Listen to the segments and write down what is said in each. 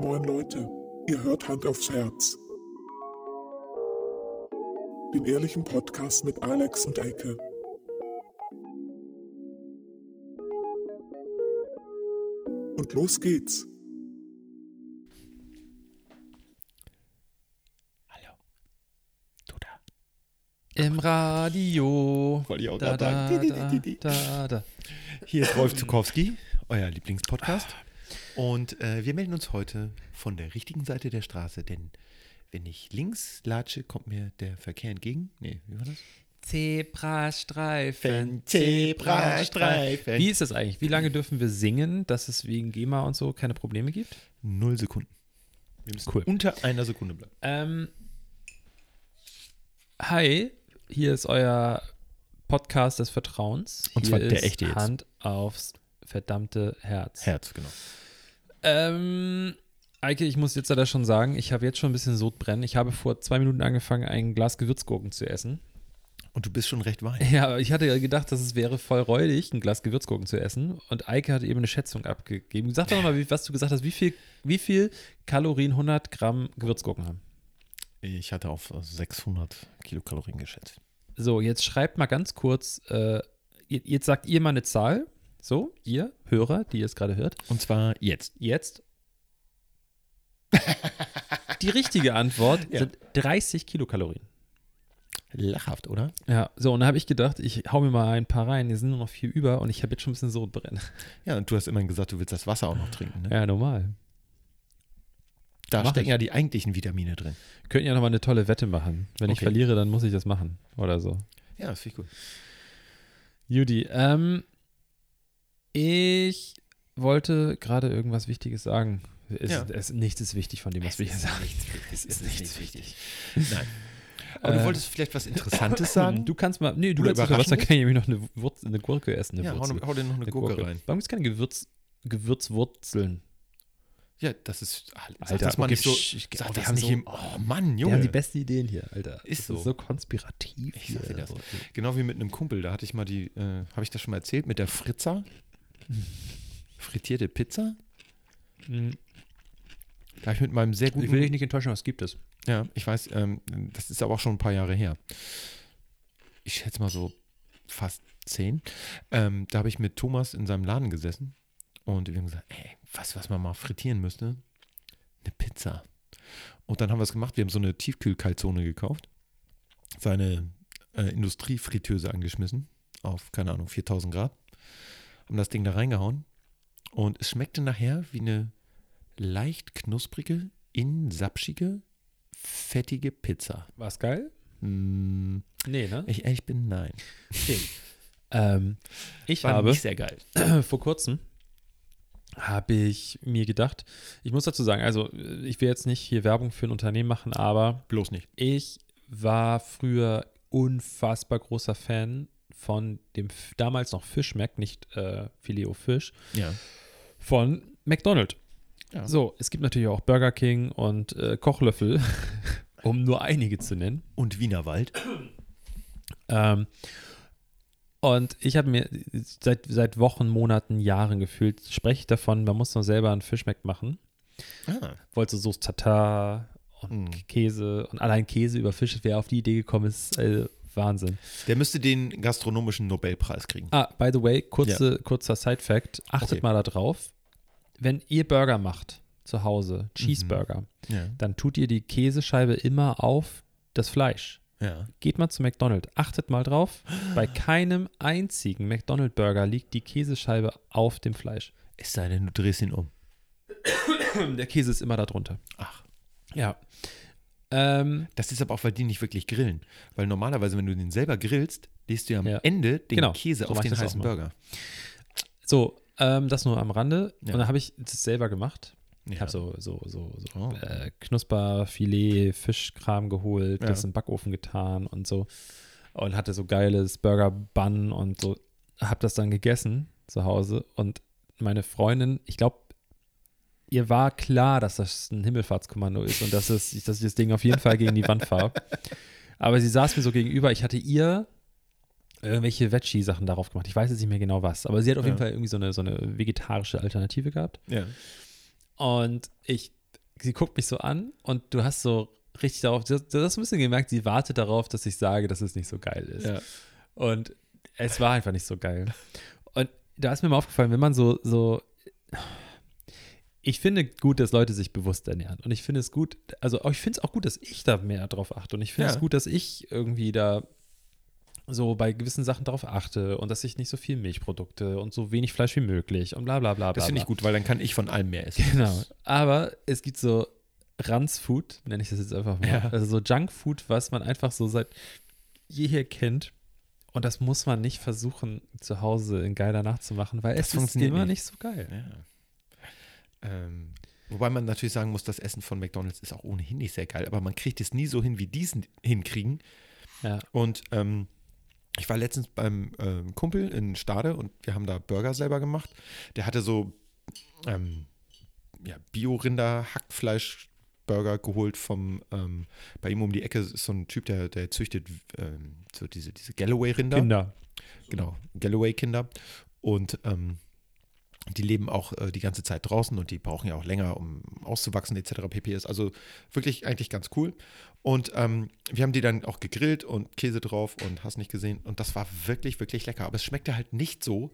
Moin Leute, ihr hört Hand aufs Herz. Den ehrlichen Podcast mit Alex und Eike. Und los geht's. Hallo. Du da. Im Radio. Wollte ich auch Da, da, sagen. da, da, da. Hier ist Rolf Zukowski, euer Lieblingspodcast. Und äh, wir melden uns heute von der richtigen Seite der Straße, denn wenn ich links latsche, kommt mir der Verkehr entgegen. Nee, wie war das? Zebrastreifen, Zebrastreifen. Wie ist das eigentlich? Wie lange dürfen wir singen, dass es wegen GEMA und so keine Probleme gibt? Null Sekunden. Wir müssen Cool. unter einer Sekunde bleiben. Ähm, hi, hier ist euer Podcast des Vertrauens. Und hier zwar der ist echte jetzt. Hand aufs verdammte Herz. Herz, genau. Ähm, Eike, ich muss jetzt leider schon sagen, ich habe jetzt schon ein bisschen Sodbrennen. Ich habe vor zwei Minuten angefangen, ein Glas Gewürzgurken zu essen. Und du bist schon recht weit. Ja, ich hatte ja gedacht, dass es wäre voll räudig, ein Glas Gewürzgurken zu essen. Und Eike hat eben eine Schätzung abgegeben. Sag doch mal, wie, was du gesagt hast. Wie viel, wie viel Kalorien 100 Gramm Gewürzgurken haben? Ich hatte auf 600 Kilokalorien geschätzt. So, jetzt schreibt mal ganz kurz, äh, jetzt sagt ihr mal eine Zahl. So, ihr Hörer, die ihr es gerade hört. Und zwar jetzt. Jetzt. Die richtige Antwort Ja. sind 30 Kilokalorien. Lachhaft, oder? Ja, so, und da habe ich gedacht, ich hau mir mal ein paar rein, hier sind nur noch vier über und ich habe jetzt schon ein bisschen Sodbrennen. Ja, und du hast immerhin gesagt, du willst das Wasser auch noch trinken. Ne? Ja, normal. Da mach stecken ich. ja die eigentlichen Vitamine drin. Wir könnten ja nochmal eine tolle Wette machen. Wenn ich Okay. verliere, dann muss ich das machen. Oder so. Ja, das finde ich gut. Judy, ähm, ich wollte gerade irgendwas Wichtiges sagen. Es, Ja. es, nichts ist wichtig von dem, was wir hier sagen. Es ist nichts wichtig. Nein. Aber du Äh, wolltest vielleicht was Interessantes sagen? Du kannst mal, nee, du Oder mal was, dann kann ich nämlich noch eine, Wurz, eine Gurke essen. Eine ja, hau, Wurzel. hau dir noch eine, Eine Gurke, rein. Warum gibt es keine Gewürz, Gewürzwurzeln? Ja, das ist. Sag Alter, das mal okay, nicht so. ich- Sag oh, wir haben nicht so- im, oh Mann, Wir haben Junge. die besten Ideen hier, Alter. Ist das so. ist so konspirativ Ich sag dir das. Genau wie mit einem Kumpel. Da hatte ich mal die. Äh, Habe ich das schon mal erzählt? Mit der Fritzer. Frittierte Pizza. Mhm. Da habe ich mit meinem sehr guten. Ich will dich nicht enttäuschen, was gibt es? Ja, ich weiß, ähm, das ist aber auch schon ein paar Jahre her. Ich schätze mal so fast zehn. Ähm, da habe ich mit Thomas in seinem Laden gesessen und wir haben gesagt, ey, was, was man mal frittieren müsste? Eine Pizza. Und dann haben wir es gemacht. Wir haben so eine Tiefkühlkalzone gekauft, seine äh, Industriefritteuse angeschmissen auf, keine Ahnung, 4000 Grad, haben das Ding da reingehauen und es schmeckte nachher wie eine leicht knusprige, innen sapschige, fettige Pizza. War's geil? Hm, Nee, ne? ich ehrlich bin, nein. Ähm, ich War habe nicht sehr geil. vor kurzem habe ich mir gedacht, ich muss dazu sagen, also ich will jetzt nicht hier Werbung für ein Unternehmen machen, aber Bloß nicht. ich war früher unfassbar großer Fan von dem damals noch Fischmeck, nicht äh, Filet au Fisch, Ja. von McDonald's. Ja. So, es gibt natürlich auch Burger King und äh, Kochlöffel, um nur einige zu nennen. Und Wienerwald. Ähm, und ich habe mir seit, seit Wochen, Monaten, Jahren gefühlt, spreche ich davon, man muss noch selber einen Fischmeck machen. Ah. Wollte so Soße Tatar und Mm. Käse und allein Käse über Fisch, wer auf die Idee gekommen ist, äh, Wahnsinn. Der müsste den gastronomischen Nobelpreis kriegen. Ah, by the way, kurze, kurzer Side-Fact, achtet Okay. mal da drauf, wenn ihr Burger macht zu Hause, Cheeseburger, Ja. dann tut ihr die Käsescheibe immer auf das Fleisch. Ja. Geht mal zu McDonald's, achtet mal drauf. Bei keinem einzigen McDonald's-Burger liegt die Käsescheibe auf dem Fleisch. Es sei denn, du drehst ihn um. Der Käse ist immer da drunter. Ach. Ja. Ähm, Das ist aber auch, weil die nicht wirklich grillen. Weil normalerweise, wenn du den selber grillst, lässt du ja am Ja. Ende den Genau, Käse so auf den heißen. Burger. so, ähm, das nur am Rande. Ja. Und dann habe ich das selber gemacht. Ich Ja. habe so, so, so, so Oh. äh, Knusper, Filet, Fischkram geholt, das den Backofen getan und so. Und hatte so geiles Burger-Bun und so. Hab das dann gegessen zu Hause. Und meine Freundin, ich glaube, ihr war klar, dass das ein Himmelfahrtskommando ist und dass, es, dass ich das Ding auf jeden Fall gegen die Wand fahre. Aber sie saß mir so gegenüber. Ich hatte ihr irgendwelche Veggie-Sachen darauf gemacht. Ich weiß jetzt nicht mehr genau was. Aber sie hat auf Ja. jeden Fall irgendwie so eine, so eine vegetarische Alternative gehabt. Ja. Und ich sie guckt mich so an und du hast so richtig darauf, du, hast ein bisschen gemerkt, sie wartet darauf, dass ich sage, dass es nicht so geil ist. Ja. Und es war einfach nicht so geil. Und da ist mir mal aufgefallen, wenn man so, so, ich finde gut, dass Leute sich bewusst ernähren. Und ich finde es gut, also ich finde es auch gut, dass ich da mehr drauf achte. Und ich finde Ja. es gut, dass ich irgendwie da so bei gewissen Sachen darauf achte und dass ich nicht so viel Milchprodukte und so wenig Fleisch wie möglich und bla bla bla. Das finde ich gut, weil dann kann ich von allem mehr essen. Genau. Aber es gibt so Ranzfood, nenne ich das jetzt einfach mal. Ja. Also so Junkfood, was man einfach so seit jeher kennt. Und das muss man nicht versuchen, zu Hause in geiler nachzumachen, weil Das es ist funktioniert immer nicht. nicht so geil. Ja. Ähm, wobei man natürlich sagen muss, das Essen von McDonalds ist auch ohnehin nicht sehr geil, aber man kriegt es nie so hin, wie die es hinkriegen. Ja. Und ähm, ich war letztens beim ähm, Kumpel in Stade und wir haben da Burger selber gemacht. Der hatte so ähm, ja, Bio-Rinder-Hackfleisch-Burger geholt vom, ähm, bei ihm um die Ecke ist so ein Typ, der, der züchtet ähm, so diese, diese Galloway-Rinder. Kinder. Genau, Galloway-Kinder. Und ähm, die leben auch äh, die ganze Zeit draußen und die brauchen ja auch länger, um auszuwachsen, etc. pp. Ist also wirklich eigentlich ganz cool. Und ähm, wir haben die dann auch gegrillt und Käse drauf und hast nicht gesehen. Und das war wirklich, wirklich lecker. Aber es schmeckte halt nicht so,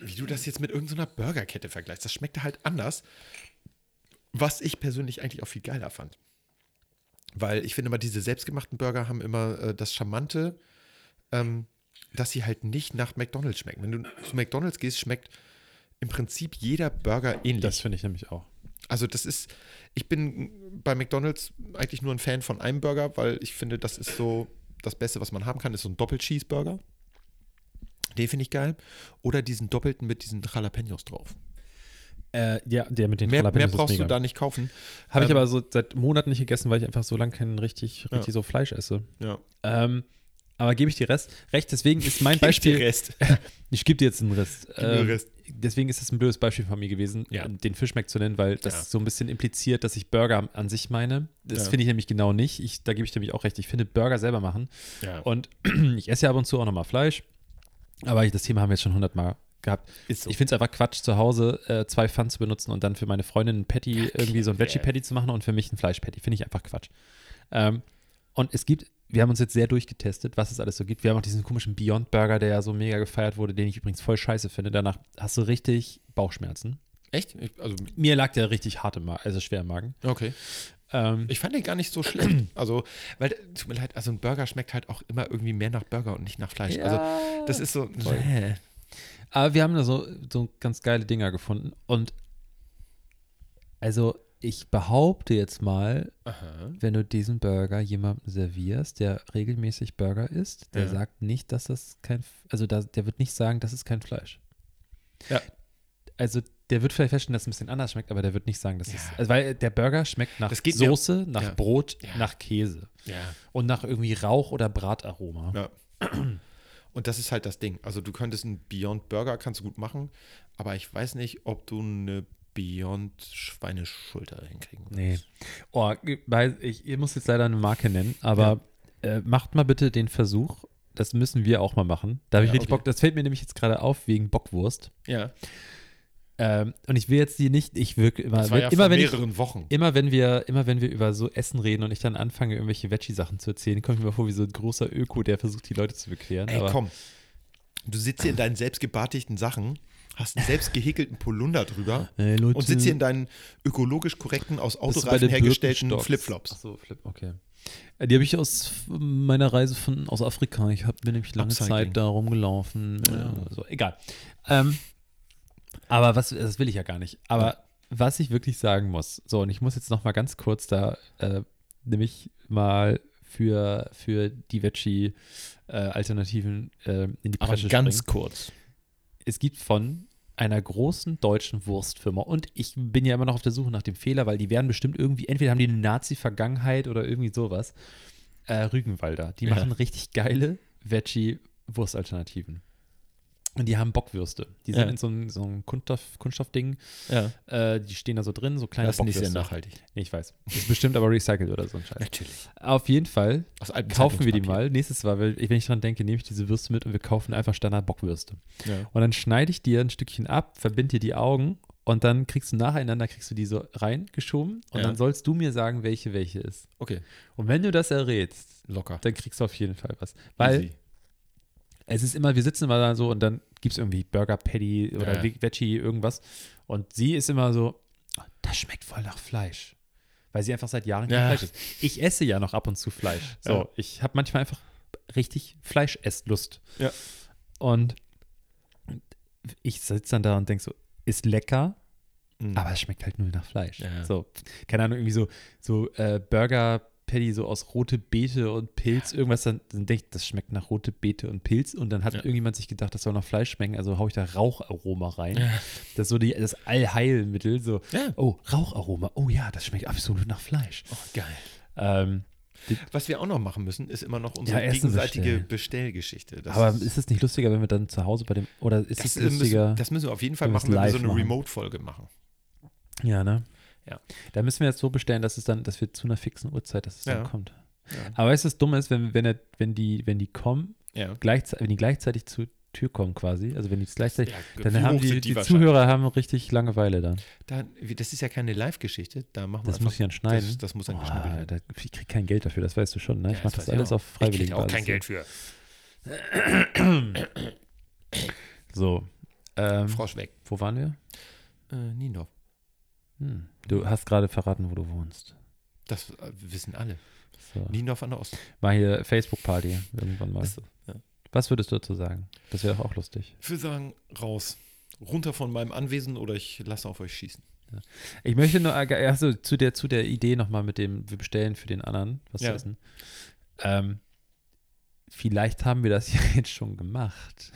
wie du das jetzt mit irgendeiner Burgerkette vergleichst. Das schmeckte halt anders. Was ich persönlich eigentlich auch viel geiler fand. Weil ich finde immer, diese selbstgemachten Burger haben immer äh, das Charmante, ähm, dass sie halt nicht nach McDonalds schmecken. Wenn du zu McDonalds gehst, schmeckt im Prinzip jeder Burger ähnlich. Das finde ich nämlich auch. Also das ist, ich bin bei McDonalds eigentlich nur ein Fan von einem Burger, weil ich finde, das ist so das Beste, was man haben kann, ist so ein Doppel-Cheeseburger. Den finde ich geil. Oder diesen doppelten mit diesen Jalapenos drauf. Äh, ja, der mit den Mehr, mehr Jalapenos ist brauchst du da nicht kaufen. Habe ich Ähm, aber so seit Monaten nicht gegessen, weil ich einfach so lange kein richtig, Ja. richtig so Fleisch esse. Ja. Ähm, aber gebe ich dir Rest, recht, deswegen ist mein Beispiel. Rest. Ich gebe dir jetzt einen Rest. Ähm, Rest. Deswegen ist es ein blödes Beispiel von mir gewesen, Ja. äh, den Fischmeck zu nennen, weil das Ja. so ein bisschen impliziert, dass ich Burger an sich meine. Das Ja. finde ich nämlich genau nicht. Ich, da gebe ich nämlich auch recht. Ich finde Burger selber machen. Und ich esse ja ab und zu auch nochmal Fleisch. Aber ich, das Thema haben wir jetzt schon hundertmal gehabt. So. Ich finde es einfach Quatsch, zu Hause äh, zwei Pfannen zu benutzen und dann für meine Freundin ein Patty, irgendwie so ein Veggie-Patty zu machen und für mich ein Fleisch-Patty. Finde ich einfach Quatsch. Ähm, und es gibt, wir haben uns jetzt sehr durchgetestet, was es alles so gibt. Wir haben auch diesen komischen Beyond Burger, der ja so mega gefeiert wurde, den ich übrigens voll scheiße finde. Danach hast du richtig Bauchschmerzen. Echt? Ich, also, Mir lag der richtig hart im Magen, also schwer im Magen. okay. Ähm, Ich fand den gar nicht so schlecht. Also, weil, tut mir leid, also ein Burger schmeckt halt auch immer irgendwie mehr nach Burger und nicht nach Fleisch. Also, das ist so. Nee. Aber wir haben da so, so ganz geile Dinger gefunden. Und also ich behaupte jetzt mal, Aha. wenn du diesen Burger jemandem servierst, der regelmäßig Burger isst, der Ja. sagt nicht, dass das kein, also da, der wird nicht sagen, das ist kein Fleisch. Ja. Also der wird vielleicht feststellen, dass es ein bisschen anders schmeckt, aber der wird nicht sagen, dass Ja. es, also weil der Burger schmeckt nach Soße, nach Ja. Brot, nach Käse Ja. und nach irgendwie Rauch oder Brataroma. Ja. Und das ist halt das Ding. Also du könntest einen Beyond Burger, kannst du gut machen, aber ich weiß nicht, ob du eine Beyond Schweineschulter hinkriegen. Nee. Oh, ich, ihr muss jetzt leider eine Marke nennen, aber äh, macht mal bitte den Versuch. Das müssen wir auch mal machen. Da habe ich Ja, richtig okay. Bock. Das fällt mir nämlich jetzt gerade auf wegen Bockwurst. Ja, Ähm, und ich will jetzt die nicht, ich wirke immer, war ja immer, wenn ich, mehreren Wochen. immer wenn wir, immer wenn wir über so Essen reden und ich dann anfange, irgendwelche Veggie-Sachen zu erzählen, komme ich mir vor wie so ein großer Öko, der versucht, die Leute zu bekehren. Ey, komm. Du sitzt hier in deinen selbstgebartigten Sachen, hast einen selbst gehäkelten Polunder drüber Ey, Leute, und sitzt hier in deinen ökologisch korrekten, aus Autoreifen hergestellten? Flipflops. Ach so, Flip, okay. Äh, Die habe ich aus meiner Reise von, aus Afrika. Ich habe mir nämlich lange Upcycling. Zeit da rumgelaufen. Ja. Ja. So, egal. Ähm, aber was, das will ich ja gar nicht. Aber was ich wirklich sagen muss, so, und ich muss jetzt noch mal ganz kurz da, äh, nämlich mal für, für die Veggie-Alternativen äh, in die Aber Bresche ganz springen. kurz. Es gibt von einer großen deutschen Wurstfirma und ich bin ja immer noch auf der Suche nach dem Fehler, weil die werden bestimmt irgendwie, entweder haben die eine Nazi-Vergangenheit oder irgendwie sowas. Äh, Rügenwalder, die Ja. machen richtig geile Veggie-Wurstalternativen. Und die haben Bockwürste. Die sind Ja. in so einem, so einem Kunststoff, Kunststoffding. Ja, Äh, die stehen da so drin, so kleine das ist nicht sehr Bockwürste. nachhaltig. Nee, ich weiß. Ist bestimmt aber recycelt oder so ein Scheiß. Natürlich. Auf jeden Fall Aus kaufen wir die mal. Nächstes Mal, weil, wenn ich dran denke, nehme ich diese Würste mit und wir kaufen einfach Standard Bockwürste. Ja. Und dann schneide ich dir ein Stückchen ab, verbinde dir die Augen und dann kriegst du nacheinander, kriegst du die so reingeschoben und Ja. dann sollst du mir sagen, welche welche ist. Okay, Und wenn du das errätst, locker. dann kriegst du auf jeden Fall was. Weil Easy. Es ist immer, wir sitzen immer da so und dann gibt es irgendwie Burger Patty oder Ja, ja. Veggie, irgendwas. Und sie ist immer so, "Oh, das schmeckt voll nach Fleisch. Weil sie einfach seit Jahren kein Ja. Fleisch isst. Ich esse ja noch ab und zu Fleisch. So, ich habe manchmal einfach richtig Fleischesslust. Ja. Und ich sitze dann da und denke so, ist lecker, Mhm. aber es schmeckt halt null nach Fleisch. So, keine Ahnung, irgendwie so, so äh, Burger Patty so aus rote Beete und Pilz, irgendwas, dann, dann denke ich, das schmeckt nach rote Beete und Pilz und dann hat Ja. irgendjemand sich gedacht, das soll nach Fleisch schmecken, also haue ich da Raucharoma rein. Ja. Das ist so die, das Allheilmittel, so, Ja. oh, Raucharoma, oh ja, das schmeckt absolut nach Fleisch. Oh, geil. Ähm, Was wir auch noch machen müssen, ist immer noch unsere Ja, gegenseitige bestellen. Bestellgeschichte. Das aber ist es nicht lustiger, wenn wir dann zu Hause bei dem, oder ist das, es lustiger? müssen, das müssen wir auf jeden Fall machen, wenn wir so eine. Remote-Folge machen. ja, ne? Ja. Da müssen wir jetzt so bestellen, dass es dann, dass wir zu einer fixen Uhrzeit, dass es Ja. dann kommt. Ja. Aber weißt du, was dumm ist, wenn, wenn, er, wenn, die, wenn die kommen, Ja. gleichzeitig, wenn die gleichzeitig zur Tür kommen quasi, also wenn die es gleichzeitig, Ja, dann haben die, die, wahrscheinlich? Zuhörer haben richtig Langeweile dann. Da, wie- das ist ja keine Live-Geschichte. Da machen wir Das einfach, muss ich dann schneiden. Das, das muss dann geschnitten werden. ich krieg kein Geld dafür, das weißt du schon, ne? Ich mache das alles auch. auf freiwilligen Ich krieg auch kein. Geld für. So, ähm, Frosch weg. wo waren wir? Äh, Niendorf. Hm. Du hast gerade verraten, wo du wohnst. Das äh, wissen alle. So. Niendorf an der Ost. Mal hier Facebook-Party irgendwann mal. So, ja. Was würdest du dazu sagen? Das wäre doch auch lustig. Ich würde sagen, raus. Runter von meinem Anwesen oder ich lasse auf euch schießen. Ich möchte nur, äh, also zu der, zu der Idee nochmal mit dem, wir bestellen für den anderen was Ja. zu essen. Ähm, vielleicht haben wir das ja jetzt schon gemacht.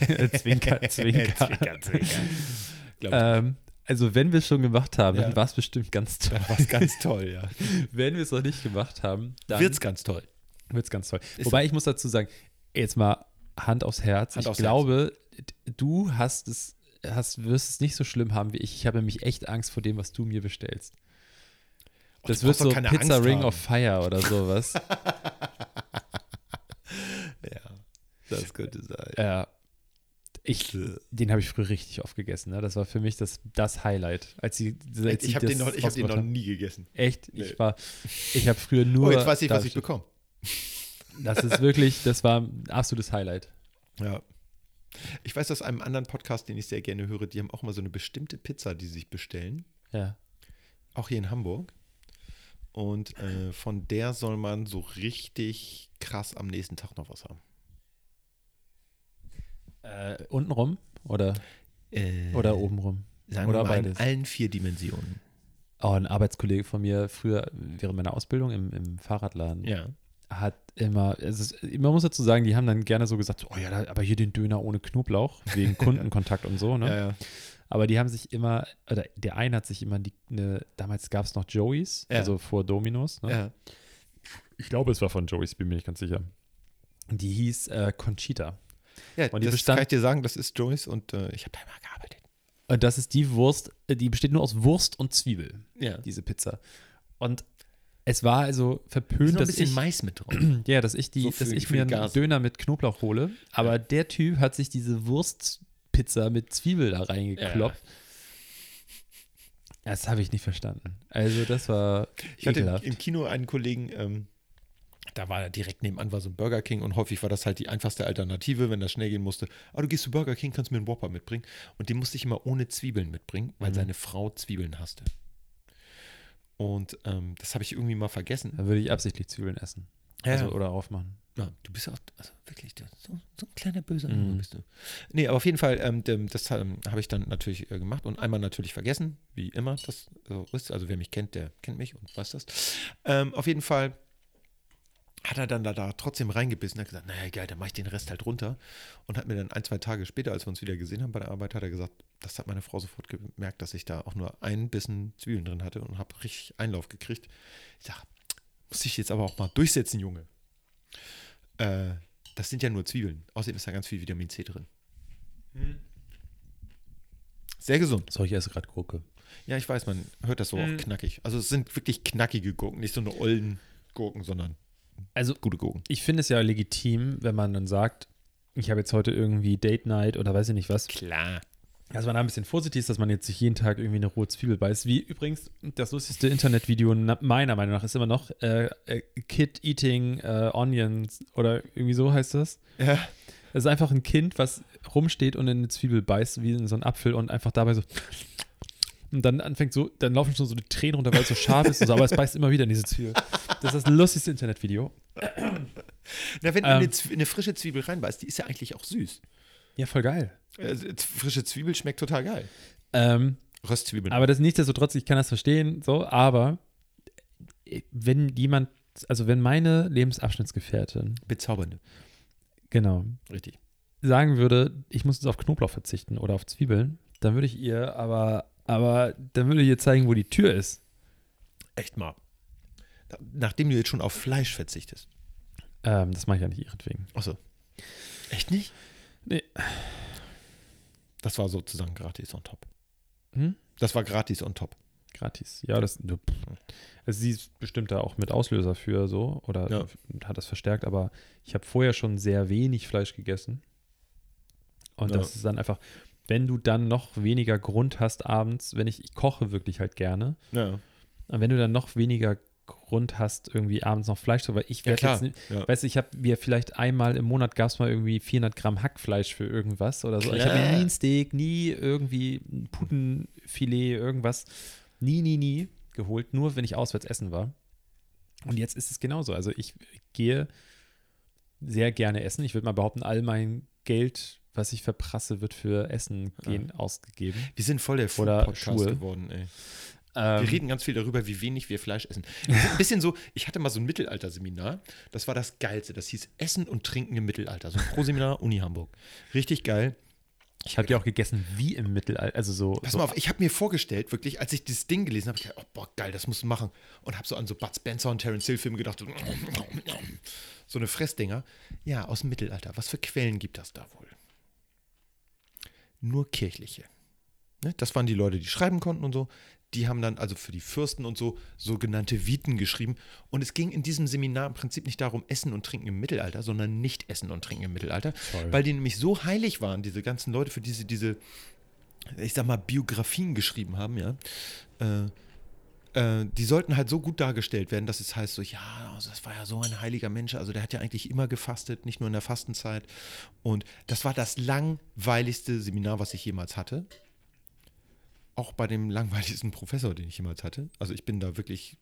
zwinker, zwinker. zwinker, zwinker. Glaub ich. ähm, also wenn wir es schon gemacht haben, Ja. dann war es bestimmt ganz toll. War es ganz toll, ja. wenn wir es noch nicht gemacht haben, dann Wird's ganz toll. wird es ganz toll. Ist Wobei ich muss dazu sagen, jetzt mal Hand aufs Herz. Hand ich aufs glaube, d- du hast es, hast, wirst es nicht so schlimm haben wie ich. Ich habe nämlich echt Angst vor dem, was du mir bestellst. Oh, Das wird so Pizza Angst Ring haben. of Fire oder sowas. Ja, das könnte sein. äh, ich, den habe ich früher richtig oft gegessen. Ne? Das war für mich das, das Highlight. Als sie, als ich habe den, noch- ich hab den noch nie gegessen. Echt? Nee. Ich war, ich habe früher nur. Oh, jetzt weiß ich, was ich bekomme. Das ist wirklich, das war ein absolutes Highlight. Ja. Ich weiß aus einem anderen Podcast, den ich sehr gerne höre, die haben auch mal so eine bestimmte Pizza, die sie sich bestellen. Ja. Auch hier in Hamburg. Und äh, von der soll man so richtig krass am nächsten Tag noch was haben. Äh, untenrum oder, Äh, oder obenrum? Sagen oder wir mal beides? in allen vier Dimensionen. Oh, ein Arbeitskollege von mir früher während meiner Ausbildung im, im Fahrradladen Ja. hat immer, es ist, man muss dazu sagen, die haben dann gerne so gesagt, oh ja, aber hier den Döner ohne Knoblauch, wegen Kundenkontakt und so, ne? Ja, ja. Aber die haben sich immer, oder der eine hat sich immer die, ne, damals gab es noch Joey's, Ja. also vor Dominos. Ne? Ich glaube, es war von Joey's, bin mir nicht ganz sicher. Die hieß äh, Conchita. Ja, Und die das bestand- kann ich dir sagen, das ist Joyce und äh, ich habe da immer gearbeitet. Und das ist die Wurst, äh, die besteht nur aus Wurst und Zwiebel, Ja. diese Pizza. Und es war also verpönt, dass bisschen ich, Mais mit drauf. ja, dass ich, die, So dass ich mir einen. Döner mit Knoblauch hole. Aber der Typ hat sich diese Wurstpizza mit Zwiebel da reingeklopft. Das habe ich nicht verstanden. Also das war Ich hatte ekelhaft. im Kino einen Kollegen, ähm, da war direkt nebenan war so ein Burger King und häufig war das halt die einfachste Alternative, wenn das schnell gehen musste. Ah, du gehst zu Burger King, kannst mir einen Whopper mitbringen. Und den musste ich immer ohne Zwiebeln mitbringen, weil Mhm. seine Frau Zwiebeln hasste. Und ähm, das habe ich irgendwie mal vergessen. Da würde ich absichtlich Zwiebeln essen. Ja, Also, oder aufmachen. Ja, du bist auch, also wirklich, so, so ein kleiner böser Mhm. Bist du. Nee, aber auf jeden Fall, ähm, das ähm, habe ich dann natürlich äh, gemacht und einmal natürlich vergessen, wie immer das so ist. Also wer mich kennt, der kennt mich und weiß das. Ähm, auf jeden Fall hat er dann da, da trotzdem reingebissen und hat gesagt, naja, geil, dann mache ich den Rest halt runter. Und hat mir dann ein, zwei Tage später, als wir uns wieder gesehen haben bei der Arbeit, hat er gesagt, das hat meine Frau sofort gemerkt, dass ich da auch nur einen Bissen Zwiebeln drin hatte und habe richtig Einlauf gekriegt. Ich sage, muss ich jetzt aber auch mal durchsetzen, Junge. Äh, das sind ja nur Zwiebeln. Außerdem ist da ganz viel Vitamin C drin. Sehr gesund. So, ich esse gerade Gurke. Ja, ich weiß, man hört das so Mhm. auch knackig. Also es sind wirklich knackige Gurken, nicht so eine ollen Gurken, sondern Also gute Gurken. ich finde es ja legitim, wenn man dann sagt, ich habe jetzt heute irgendwie Date Night oder weiß ich nicht was. Klar. Also man da ein bisschen vorsichtig ist, dass man jetzt sich jeden Tag irgendwie eine rohe Zwiebel beißt. Wie übrigens das lustigste Internetvideo meiner Meinung nach ist immer noch äh, äh, Kid Eating äh, Onions oder irgendwie so heißt das. Ja. Es ist einfach ein Kind, was rumsteht und in eine Zwiebel beißt, wie in so einen Apfel und einfach dabei so und dann anfängt so, dann laufen schon so die Tränen runter, weil es so scharf ist und so, aber es beißt immer wieder in diese Zwiebel. Das ist das lustigste Internetvideo. Na, wenn du Ähm. eine, eine frische Zwiebel reinbeißt, die ist ja eigentlich auch süß. Ja, voll geil. Also, frische Zwiebel schmeckt total geil. Ähm, Röstzwiebeln. Aber das nichtsdestotrotz, ich kann das verstehen, so, aber äh, wenn jemand, also wenn meine Lebensabschnittsgefährtin, Bezaubernde. genau, Richtig. sagen würde, ich muss jetzt auf Knoblauch verzichten oder auf Zwiebeln, dann würde ich ihr aber, aber dann würde ich ihr zeigen, wo die Tür ist. Echt mal. Nachdem du jetzt schon auf Fleisch verzichtest. Ähm, das mache ich ja nicht ihretwegen. Achso. Echt nicht? Nee. Das war sozusagen gratis on top. Hm? Das war gratis on top. Gratis. Ja, das, du, pff. also sie ist bestimmt da auch mit Auslöser für so oder Ja. hat das verstärkt, aber ich habe vorher schon sehr wenig Fleisch gegessen. Und Ja. das ist dann einfach, wenn du dann noch weniger Grund hast abends, wenn ich, ich koche wirklich halt gerne, Ja, und wenn du dann noch weniger Grund hast, irgendwie abends noch Fleisch zu, weil ich ja werde klar. jetzt, nicht- Ja. weißt du, ich habe mir vielleicht einmal im Monat gab es mal irgendwie 400 Gramm Hackfleisch für irgendwas oder so. Ich habe Klar. nie ein Steak, nie irgendwie ein Putenfilet, irgendwas, nie, nie, nie geholt, nur wenn ich auswärts essen war. Und jetzt ist es genauso. Also ich gehe sehr gerne essen. Ich würde mal behaupten, all mein Geld, was ich verprasse, wird für Essen gehen ausgegeben. Wir sind voll der Food-Podcast geworden, ey. Ähm, Wir reden ganz viel darüber, wie wenig wir Fleisch essen. Ein bisschen so, ich hatte mal so ein Mittelalter-Seminar, das war das Geilste. Das hieß Essen und Trinken im Mittelalter. So ein Pro-Seminar, Uni Hamburg. Richtig geil. ich habe ja auch gegessen wie im Mittelalter. Also so, Pass so mal auf, ich habe mir vorgestellt, wirklich, als ich dieses Ding gelesen habe, ich gedacht, oh, boah, geil, das musst du machen. Und habe so an so Bud Spencer und Terence Hill Filme gedacht, so, so eine Fressdinger. Ja, aus dem Mittelalter. Was für Quellen gibt das da wohl? Nur kirchliche. Ne? Das waren die Leute, die schreiben konnten und so. Die haben dann also für die Fürsten und so sogenannte Viten geschrieben. Und es ging in diesem Seminar im Prinzip nicht darum, Essen und Trinken im Mittelalter, sondern nicht Essen und Trinken im Mittelalter. Toll. Weil die nämlich so heilig waren, diese ganzen Leute, für die sie diese, ich sag mal, Biografien geschrieben haben, ja. Äh, äh, die sollten halt so gut dargestellt werden, dass es heißt so, ja, also das war ja so ein heiliger Mensch, also der hat ja eigentlich immer gefastet, nicht nur in der Fastenzeit. Und das war das langweiligste Seminar, was ich jemals hatte. Auch bei dem langweiligsten Professor, den ich jemals hatte. Also ich bin da wirklich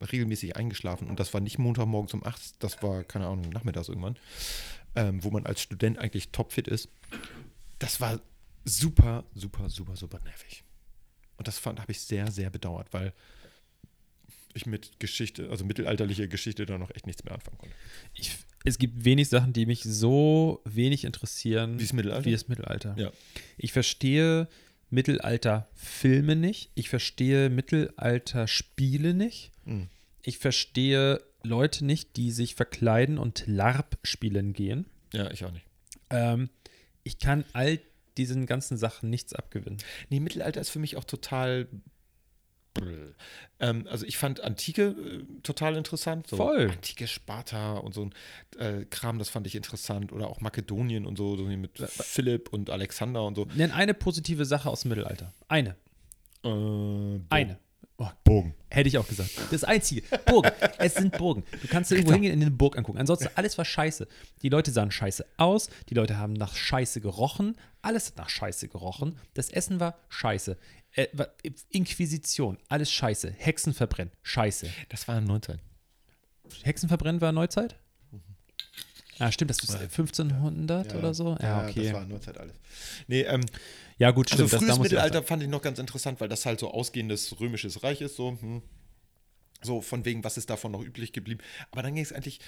regelmäßig eingeschlafen und das war nicht Montagmorgens um 8, das war, keine Ahnung, nachmittags irgendwann, ähm, wo man als Student eigentlich topfit ist. Das war super, super, super, super nervig. Und das fand, habe ich sehr, sehr bedauert, weil ich mit Geschichte, also mittelalterlicher Geschichte, da noch echt nichts mehr anfangen konnte. Ich, es gibt wenig Sachen, die mich so wenig interessieren Wie das Mittelalter? wie das Mittelalter. Ja. Ich verstehe Mittelalter-Filme nicht. Ich verstehe Mittelalter-Spiele nicht. Mhm. Ich verstehe Leute nicht, die sich verkleiden und LARP spielen gehen. Ja, ich auch nicht. Ähm, ich kann all diesen ganzen Sachen nichts abgewinnen. Nee, Mittelalter ist für mich auch total. Ähm, also ich fand Antike äh, total interessant. So Voll. Antike Sparta und so ein äh, Kram, das fand ich interessant. Oder auch Makedonien und so, so mit Philipp und Alexander und so. Nenn eine positive Sache aus dem Mittelalter. Eine. Äh. Eine. Oh, Bogen. Hätte ich auch gesagt. Das Einzige. Burgen. es sind Burgen. Du kannst irgendwo hingehen und in eine Burg angucken. Ansonsten alles war scheiße. Die Leute sahen scheiße aus. Die Leute haben nach Scheiße gerochen. Alles hat nach Scheiße gerochen. Das Essen war scheiße. Äh, Inquisition. Alles scheiße. Hexen verbrennen. Scheiße. Das war 19. Hexen verbrennen war Neuzeit? Ah, stimmt. Das ist 1500 oder so? Ja, okay. Das war Neuzeit alles. Nee, ähm, ja, gut, Also stimmt. das, frühes Mittelalter fand ich noch ganz interessant, weil das halt so ausgehendes römisches Reich ist, so, hm. so von wegen, was ist davon noch üblich geblieben. Aber dann ging es eigentlich,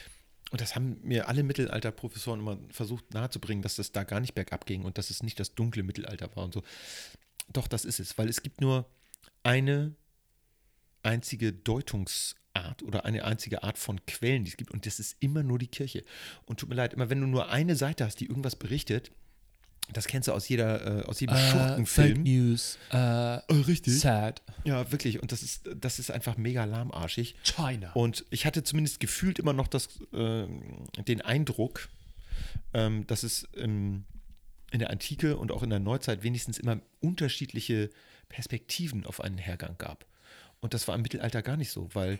und das haben mir alle Mittelalter-Professoren immer versucht nahezubringen, dass das da gar nicht bergab ging und dass es nicht das dunkle Mittelalter war und so. Doch, das ist es, weil es gibt nur eine einzige Deutungsart oder eine einzige Art von Quellen, die es gibt, und das ist immer nur die Kirche. Und tut mir leid, immer wenn du nur eine Seite hast, die irgendwas berichtet, das kennst du aus jeder, äh, aus jedem Fake Schurkenfilm. News. Äh, richtig. sad. Ja, wirklich. Und das ist, das ist einfach mega lahmarschig. China. Und ich hatte zumindest gefühlt immer noch das, äh, den Eindruck, ähm, dass es im in der Antike und auch in der Neuzeit wenigstens immer unterschiedliche Perspektiven auf einen Hergang gab. Und das war im Mittelalter gar nicht so, weil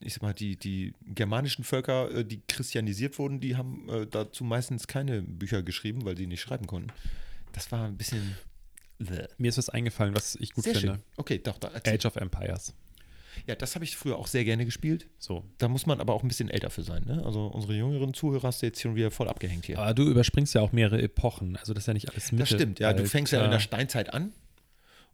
ich sag mal, die, die germanischen Völker, äh, die christianisiert wurden, die haben äh, dazu meistens keine Bücher geschrieben, weil sie nicht schreiben konnten. Das war ein bisschen. Mir ist was eingefallen, was ich gut Sehr finde. schön. Okay, doch, da. Age of Empires. Ja, das habe ich früher auch sehr gerne gespielt. So. Da muss man aber auch ein bisschen älter für sein. Ne? Also unsere jüngeren Zuhörer hast du jetzt schon wieder voll abgehängt hier. Aber du überspringst ja auch mehrere Epochen. Also das ist ja nicht alles Mittel. das stimmt, ja. Du fängst ja in der. Steinzeit an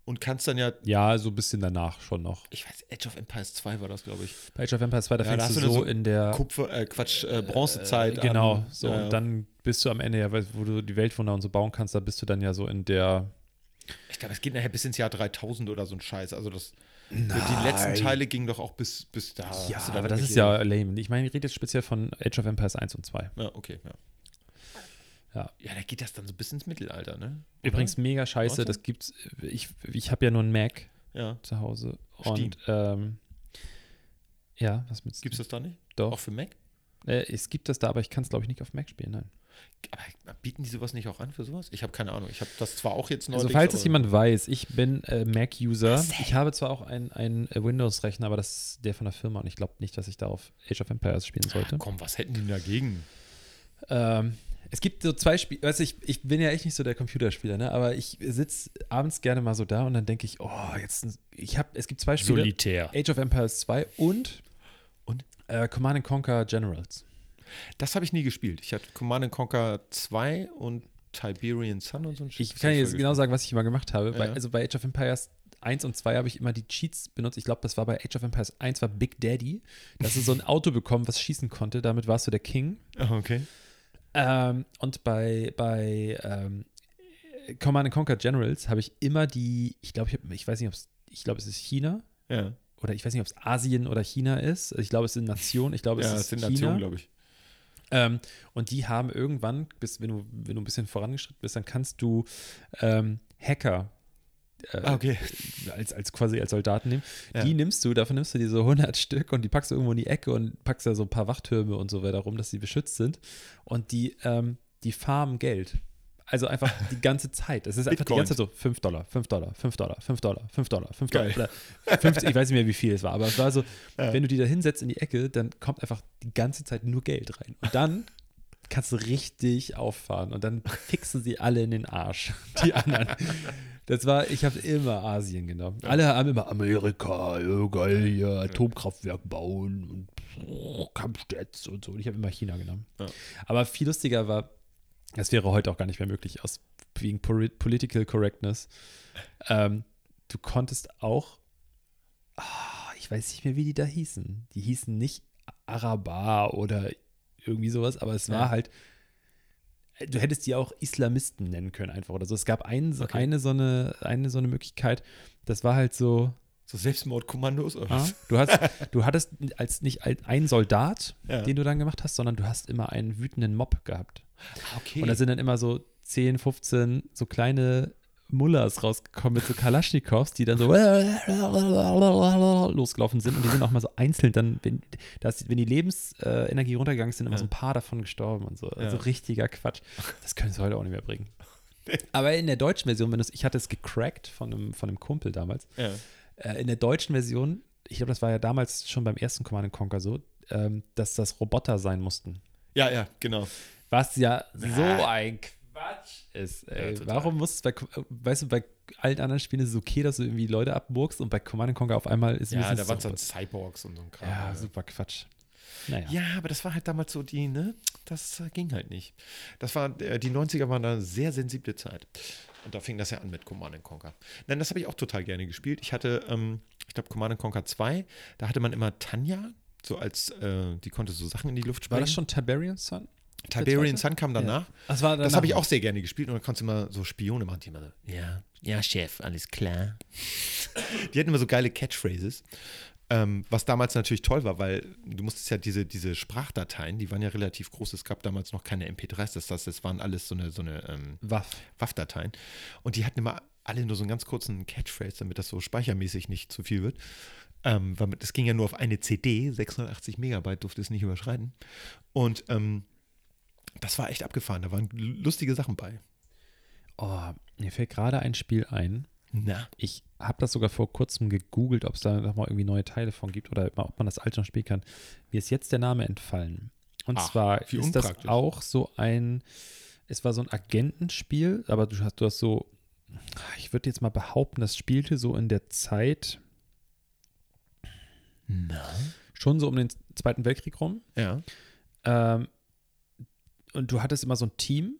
und kannst dann ja, Ja, so ein bisschen danach schon noch. ich weiß, Age of Empires 2 war das, glaube ich. Bei Age of Empires 2, da Ja, da fängst hast du so so in der Kupfer, äh, Quatsch, äh, Bronzezeit. Äh, genau, an. so. Und dann bist du am Ende ja, wo du die Weltwunder und so bauen kannst, da bist du dann ja so in der. Ich glaube, es geht nachher bis ins Jahr 3000 oder so ein Scheiß. Also das, die letzten Teile gingen doch auch bis, bis da. Ja, aber das ist ja lame. Ich meine, ich rede jetzt speziell von Age of Empires 1 und 2. Ja, okay, ja. Ja. Ja, da geht das dann so bis ins Mittelalter, ne? Oder? Übrigens mega scheiße, Warte. das gibt's. Ich, ich habe ja nur einen Mac Ja. zu Hause. Steam. Und ähm, ja, was mit Gibt es das da nicht? Doch. Auch für Mac? Äh, es gibt das da, aber ich kann es, glaube ich, nicht auf Mac spielen. Nein. Aber bieten die sowas nicht auch an für sowas? Ich habe keine Ahnung. Ich habe das zwar auch jetzt neulich. Also, falls es jemand weiß, ich bin äh, Mac-User. Ich habe zwar auch einen ein Windows-Rechner, aber das ist der von der Firma und ich glaube nicht, dass ich da auf Age of Empires spielen sollte. Komm, was hätten die denn dagegen? Ähm, es gibt so zwei Spiele, weißt du, ich, ich bin ja echt nicht so der Computerspieler, ne? aber ich sitze abends gerne mal so da und dann denke ich, oh, jetzt, ich habe, es gibt zwei Spiele, Solitär. Age of Empires 2 und, Und? Äh, Command and Conquer Generals. Das habe ich nie gespielt. Ich hatte Command Conquer 2 und Tiberian Sun und so ein Shit. Ich Das kann dir jetzt genau sagen, was ich immer gemacht habe. Bei, Ja. also bei Age of Empires 1 und 2 habe ich immer die Cheats benutzt. Ich glaube, das war bei Age of Empires 1 war Big Daddy. Da hast du so ein Auto bekommen, was schießen konnte. Damit warst du der King. Ah, okay. Ähm, und bei, bei ähm, Command and Conquer Generals habe ich immer die, ich glaube, ich, hab- ich weiß nicht, ob es, ich glaube, es ist China Ja, oder ich weiß nicht, ob es Asien oder China ist. Ich glaube, es sind Nationen. Ich glaube, ja es das ist sind China. Nationen, glaube ich. Ähm, und die haben irgendwann, bis, wenn, du, wenn du ein bisschen vorangeschritten bist, dann kannst du ähm, Hacker äh, Ah, okay. als, als quasi als Soldaten nehmen. Ja. Die nimmst du, davon nimmst du dir so 100 Stück und die packst du irgendwo in die Ecke und packst da so ein paar Wachtürme und so weiter rum, dass sie beschützt sind. Und die, ähm, die farmen Geld. Also einfach die ganze Zeit. Es ist einfach die Bitcoin. ganze Zeit so 5 Dollar, 5 Dollar, 5 Dollar, 5 Dollar, 5 Dollar, 5 Dollar. Oder 50, ich weiß nicht mehr, wie viel es war, aber es war so, Ja. wenn du die da hinsetzt in die Ecke, dann kommt einfach die ganze Zeit nur Geld rein. Und dann kannst du richtig auffahren und dann fixen sie alle in den Arsch, die anderen. Das war, ich habe immer Asien genommen. Alle haben immer Amerika, ja, geil, hier, Atomkraftwerk bauen und oh, Kampfjets und so. Und ich habe immer China genommen. Ja. Aber viel lustiger war, das wäre heute auch gar nicht mehr möglich, aus wegen Poli- Political Correctness. Ähm, du konntest auch, ah, ich weiß nicht mehr, wie die da hießen. Die hießen nicht Arabar oder irgendwie sowas, aber es war Ja. halt, du hättest die auch Islamisten nennen können einfach oder so. Es gab ein, so- Okay. eine, so eine, eine so eine Möglichkeit, das war halt so, So Selbstmordkommandos oder ah, was? du, hast, du hattest als nicht ein- einen Soldat, Ja. den du dann gemacht hast, sondern du hast immer einen wütenden Mob gehabt. Ah, okay. Und da sind dann immer so 10, 15 so kleine Mullers rausgekommen mit so Kalaschnikows, die dann so losgelaufen sind. Und die sind auch mal so einzeln dann, wenn, das, wenn die Lebensenergie Energie runtergegangen ist, sind immer Ja. so ein paar davon gestorben und so. Also Ja. richtiger Quatsch. Das können sie heute auch nicht mehr bringen. Aber in der deutschen Version, wenn ich hatte es gecrackt von einem, von einem Kumpel damals, ja. äh, in der deutschen Version, ich glaube, das war ja damals schon beim ersten Command Conquer so, ähm, dass das Roboter sein mussten. ja, ja, genau. Was ja so ein Quatsch ist. Ey. Ja. Warum muss es bei, weißt du, bei allen anderen Spielen ist es okay, dass du irgendwie Leute abmurkst und bei Command Conquer auf einmal ist Ja, ein da waren so, dann Cyborgs und so ein Kram. Ja, super Quatsch. Naja. Ja, aber das war halt damals so die, ne? Das äh, ging halt nicht. Das war, äh, die 90er waren eine sehr sensible Zeit. Und da fing das ja an mit Command Conquer. Nein, das habe ich auch total gerne gespielt. Ich hatte, ähm, ich glaube, Command Conquer 2, da hatte man immer Tanja, so als, äh, die konnte so Sachen in die Luft sprengen. War das schon Tiberian Sun? Tiberian Sun kam danach. Das, war Das habe ich auch sehr gerne gespielt und dann konntest du immer so Spione machen, die immer so, ja, ja, Chef, alles klar. Die hatten immer so geile Catchphrases. Ähm, was damals natürlich toll war, weil du musstest ja diese, diese Sprachdateien, die waren ja relativ groß. Es gab damals noch keine MP3s, das heißt, es waren alles so eine, so eine ähm, Waff. WAV-Dateien. Und die hatten immer alle nur so einen ganz kurzen Catchphrase, damit das so speichermäßig nicht zu viel wird. Ähm, weil es ging ja nur auf eine CD, 680 Megabyte durfte es nicht überschreiten. Und ähm, Das war echt abgefahren. Da waren lustige Sachen bei. Oh, mir fällt gerade ein Spiel ein. Na. Ich habe das sogar vor kurzem gegoogelt, ob es da noch mal irgendwie neue Teile von gibt oder ob man das alte noch spielen kann. Mir ist jetzt der Name entfallen. Und Ach, zwar ist das auch so ein, es war so ein Agentenspiel, aber du hast, du hast so, ich würde jetzt mal behaupten, das spielte so in der Zeit Na. schon so um den Zweiten Weltkrieg rum. Ja. Ähm, und du hattest immer so ein Team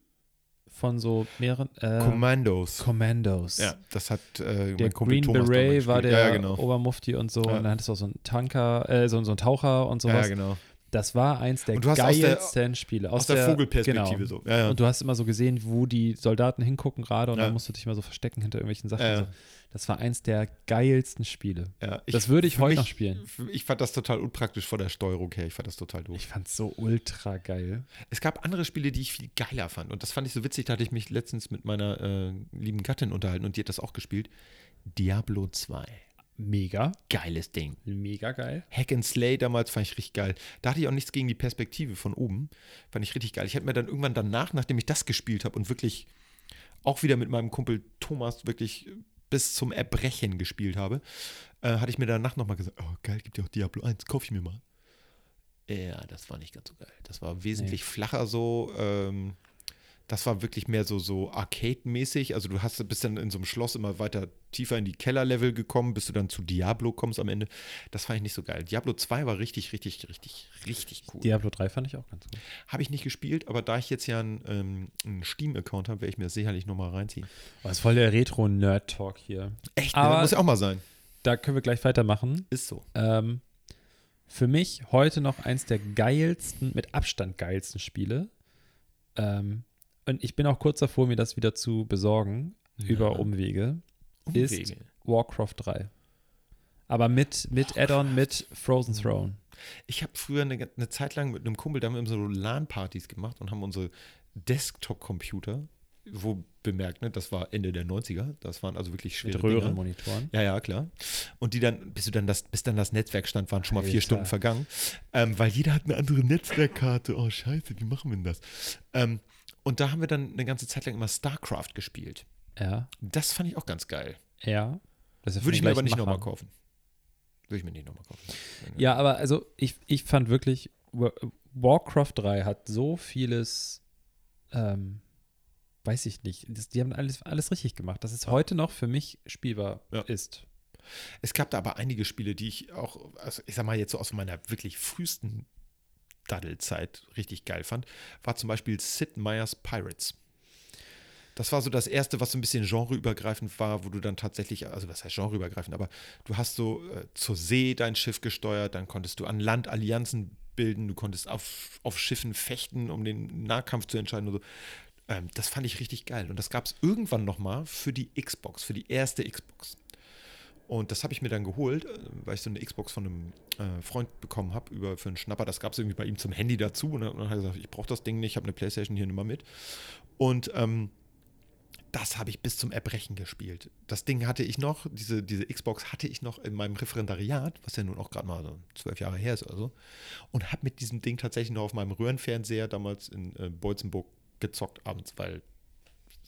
von so mehreren äh, Commandos. Commandos. ja, das hat äh, Der mein Kumpel Green Thomas Beret war der Ja, ja, genau. Obermufti und so. Ja. Und dann hattest du auch so einen Tanker, äh, so, so einen Taucher und sowas. ja, genau. Das war eins der aus der- geilsten Spiele. Aus, der, Vogelperspektive genau. so. Ja, ja. Und du hast immer so gesehen, wo die Soldaten hingucken gerade und Ja. dann musst du dich mal so verstecken hinter irgendwelchen Sachen. Ja, ja. So. Das war eins der geilsten Spiele. ja, das würde ich heute mich- noch spielen. Ich fand das total unpraktisch von der Steuerung her. Ich fand das total doof. Ich fand's so ultra geil. Es gab andere Spiele, die ich viel geiler fand. Und das fand ich so witzig. Da hatte ich mich letztens mit meiner äh, lieben Gattin unterhalten und die hat das auch gespielt. Diablo 2. Mega. Geiles Ding. Mega geil. Hack and Slay damals fand ich richtig geil. Da hatte ich auch nichts gegen die Perspektive von oben. Fand ich richtig geil. Ich hätte mir dann irgendwann danach, nachdem ich das gespielt habe und wirklich auch wieder mit meinem Kumpel Thomas wirklich bis zum Erbrechen gespielt habe, äh, hatte ich mir danach nochmal gesagt, oh geil, gibt ja auch Diablo 1, kauf ich mir mal. Ja, das war nicht ganz so geil. Das war wesentlich flacher so. Ähm, das war wirklich mehr so, so Arcade-mäßig. Also du hast, bist dann in so einem Schloss immer weiter tiefer in die Kellerlevel gekommen, bis du dann zu Diablo kommst am Ende. Das fand ich nicht so geil. Diablo 2 war richtig, richtig, richtig, richtig cool. Diablo 3 fand ich auch ganz gut. Habe ich nicht gespielt, aber da ich jetzt ja einen, ähm, einen Steam-Account habe, werde ich mir das sicherlich nochmal reinziehen. Oh, das ist voll der Retro-Nerd-Talk hier. Echt? Aber- ne? Muss ja auch mal sein. Da können wir gleich weitermachen. Ist so. Ähm, für mich heute noch eins der geilsten, mit Abstand geilsten Spiele. Ähm, und ich bin auch kurz davor, mir das wieder zu besorgen, über Umwege, ist Umwege. Warcraft 3. Aber mit, mit Add-on, mit Frozen Throne. Ich habe früher eine, eine Zeit lang mit einem Kumpel, da haben wir immer so LAN-Partys gemacht und haben unsere Desktop-Computer, wo bemerkt, ne, das war Ende der 90er, das waren also wirklich schwere Mit. Röhrenmonitoren. Ja, ja, klar. Und die dann, bis du dann das, bis dann das Netzwerk stand, waren schon mal vier Alter. Stunden vergangen. Ähm, weil jeder hat eine andere Netzwerkkarte. Oh, scheiße, wie machen wir denn das? Ähm, und da haben wir dann eine ganze Zeit lang immer StarCraft gespielt. Ja. Das fand ich auch ganz geil. Ja. Das ja Würde ich mir aber nicht nochmal kaufen. Würde ich mir nicht nochmal kaufen. Ja, aber also ich, ich fand wirklich, Wa- Warcraft 3 hat so vieles, ähm, weiß ich nicht, das, die haben alles, alles richtig gemacht, dass es heute noch für mich spielbar Ja. ist. Es gab da aber einige Spiele, die ich auch, also ich sag mal jetzt so aus meiner wirklich frühesten Daddelzeit richtig geil fand, war zum Beispiel Sid Meier's Pirates. Das war so das erste, was so ein bisschen genreübergreifend war, wo du dann tatsächlich, also was heißt genreübergreifend, aber du hast so äh, zur See dein Schiff gesteuert, dann konntest du an Land Allianzen bilden, du konntest auf, auf Schiffen fechten, um den Nahkampf zu entscheiden und so. Ähm, das fand ich richtig geil. Und das gab es irgendwann nochmal für die Xbox, für die erste Xbox. Und das habe ich mir dann geholt, äh, weil ich so eine Xbox von einem äh, Freund bekommen habe über für einen Schnapper. Das gab es irgendwie bei ihm zum Handy dazu. Und dann, und dann hat er gesagt, ich brauche das Ding nicht, ich habe eine Playstation hier, nimm mal mit. Und ähm, das habe ich bis zum Erbrechen gespielt. Das Ding hatte ich noch, diese, diese Xbox hatte ich noch in meinem Referendariat, was ja nun auch gerade mal so zwölf Jahre her ist oder so. Und habe mit diesem Ding tatsächlich noch auf meinem Röhrenfernseher damals in äh, Beutzenburg gezockt abends, weil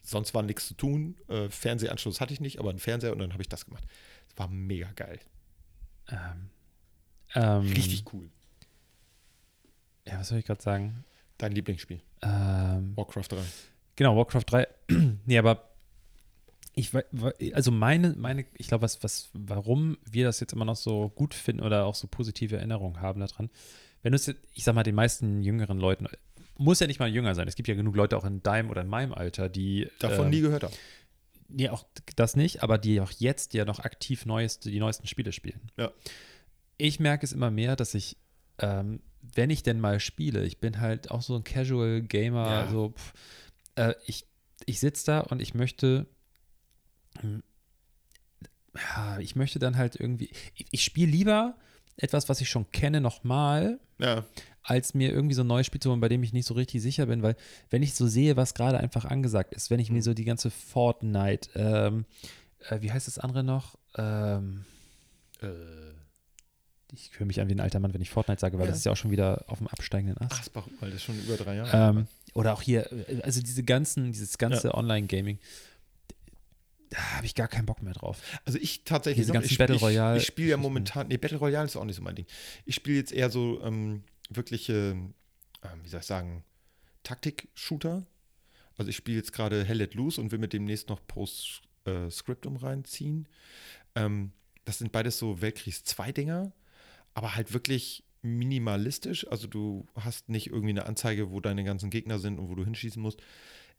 sonst war nichts zu tun. Äh, Fernsehanschluss hatte ich nicht, aber einen Fernseher und dann habe ich das gemacht. War mega geil. Ähm, ähm, Richtig cool. Ja, was soll ich gerade sagen? Dein Lieblingsspiel. Ähm, Warcraft 3. Genau, Warcraft 3. nee, aber ich also meine, meine, ich glaube, was, was, warum wir das jetzt immer noch so gut finden oder auch so positive Erinnerungen haben daran, wenn du es, jetzt- ich sag mal, den meisten jüngeren Leuten, muss ja nicht mal jünger sein, es gibt ja genug Leute auch in deinem oder in meinem Alter, die Davon ähm, nie gehört habe. Nee, auch das nicht, aber die auch jetzt ja noch aktiv neueste, die neuesten Spiele spielen. Ja. Ich merke es immer mehr, dass ich, ähm, wenn ich denn mal spiele, ich bin halt auch so ein Casual Gamer, Ja. so pff, äh, ich, ich sitze da und ich möchte, hm, ja, ich möchte dann halt irgendwie, ich, ich spiele lieber etwas, was ich schon kenne, nochmal, Ja, als mir irgendwie so ein neues Spiel zu holen, bei dem ich nicht so richtig sicher bin, weil wenn ich so sehe, was gerade einfach angesagt ist, wenn ich Mhm. mir so die ganze Fortnite, ähm, äh, wie heißt das andere noch? Ähm, äh, ich höre mich an wie ein alter Mann, wenn ich Fortnite sage, weil Ja. das ist ja auch schon wieder auf dem absteigenden Ast. Asbach, weil das ist schon über drei Jahre. Ähm, oder auch hier, äh, also diese ganzen, dieses ganze Online-Gaming, da habe ich gar keinen Bock mehr drauf. Also ich tatsächlich, Diese ganzen ich, Battle ich, Royale- Ich spiele ja momentan, nee, Battle Royale ist auch nicht so mein Ding. Ich spiele jetzt eher so ähm, wirkliche, ähm, wie soll ich sagen, Taktik-Shooter. Also ich spiele jetzt gerade Hell Let Loose und will mit demnächst noch Post-Scriptum reinziehen. Ähm, das sind beides so Weltkriegs-2-Dinger, aber halt wirklich minimalistisch. Also du hast nicht irgendwie eine Anzeige, wo deine ganzen Gegner sind und wo du hinschießen musst.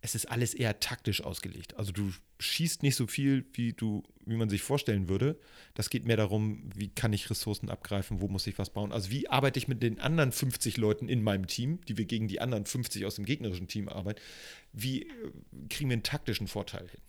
Es ist alles eher taktisch ausgelegt. Also du schießt nicht so viel, wie du, wie man sich vorstellen würde. Das geht mehr darum, wie kann ich Ressourcen abgreifen, wo muss ich was bauen. Also wie arbeite ich mit den anderen 50 Leuten in meinem Team, die wir gegen die anderen 50 aus dem gegnerischen Team arbeiten. Wie äh, kriegen wir einen taktischen Vorteil hin?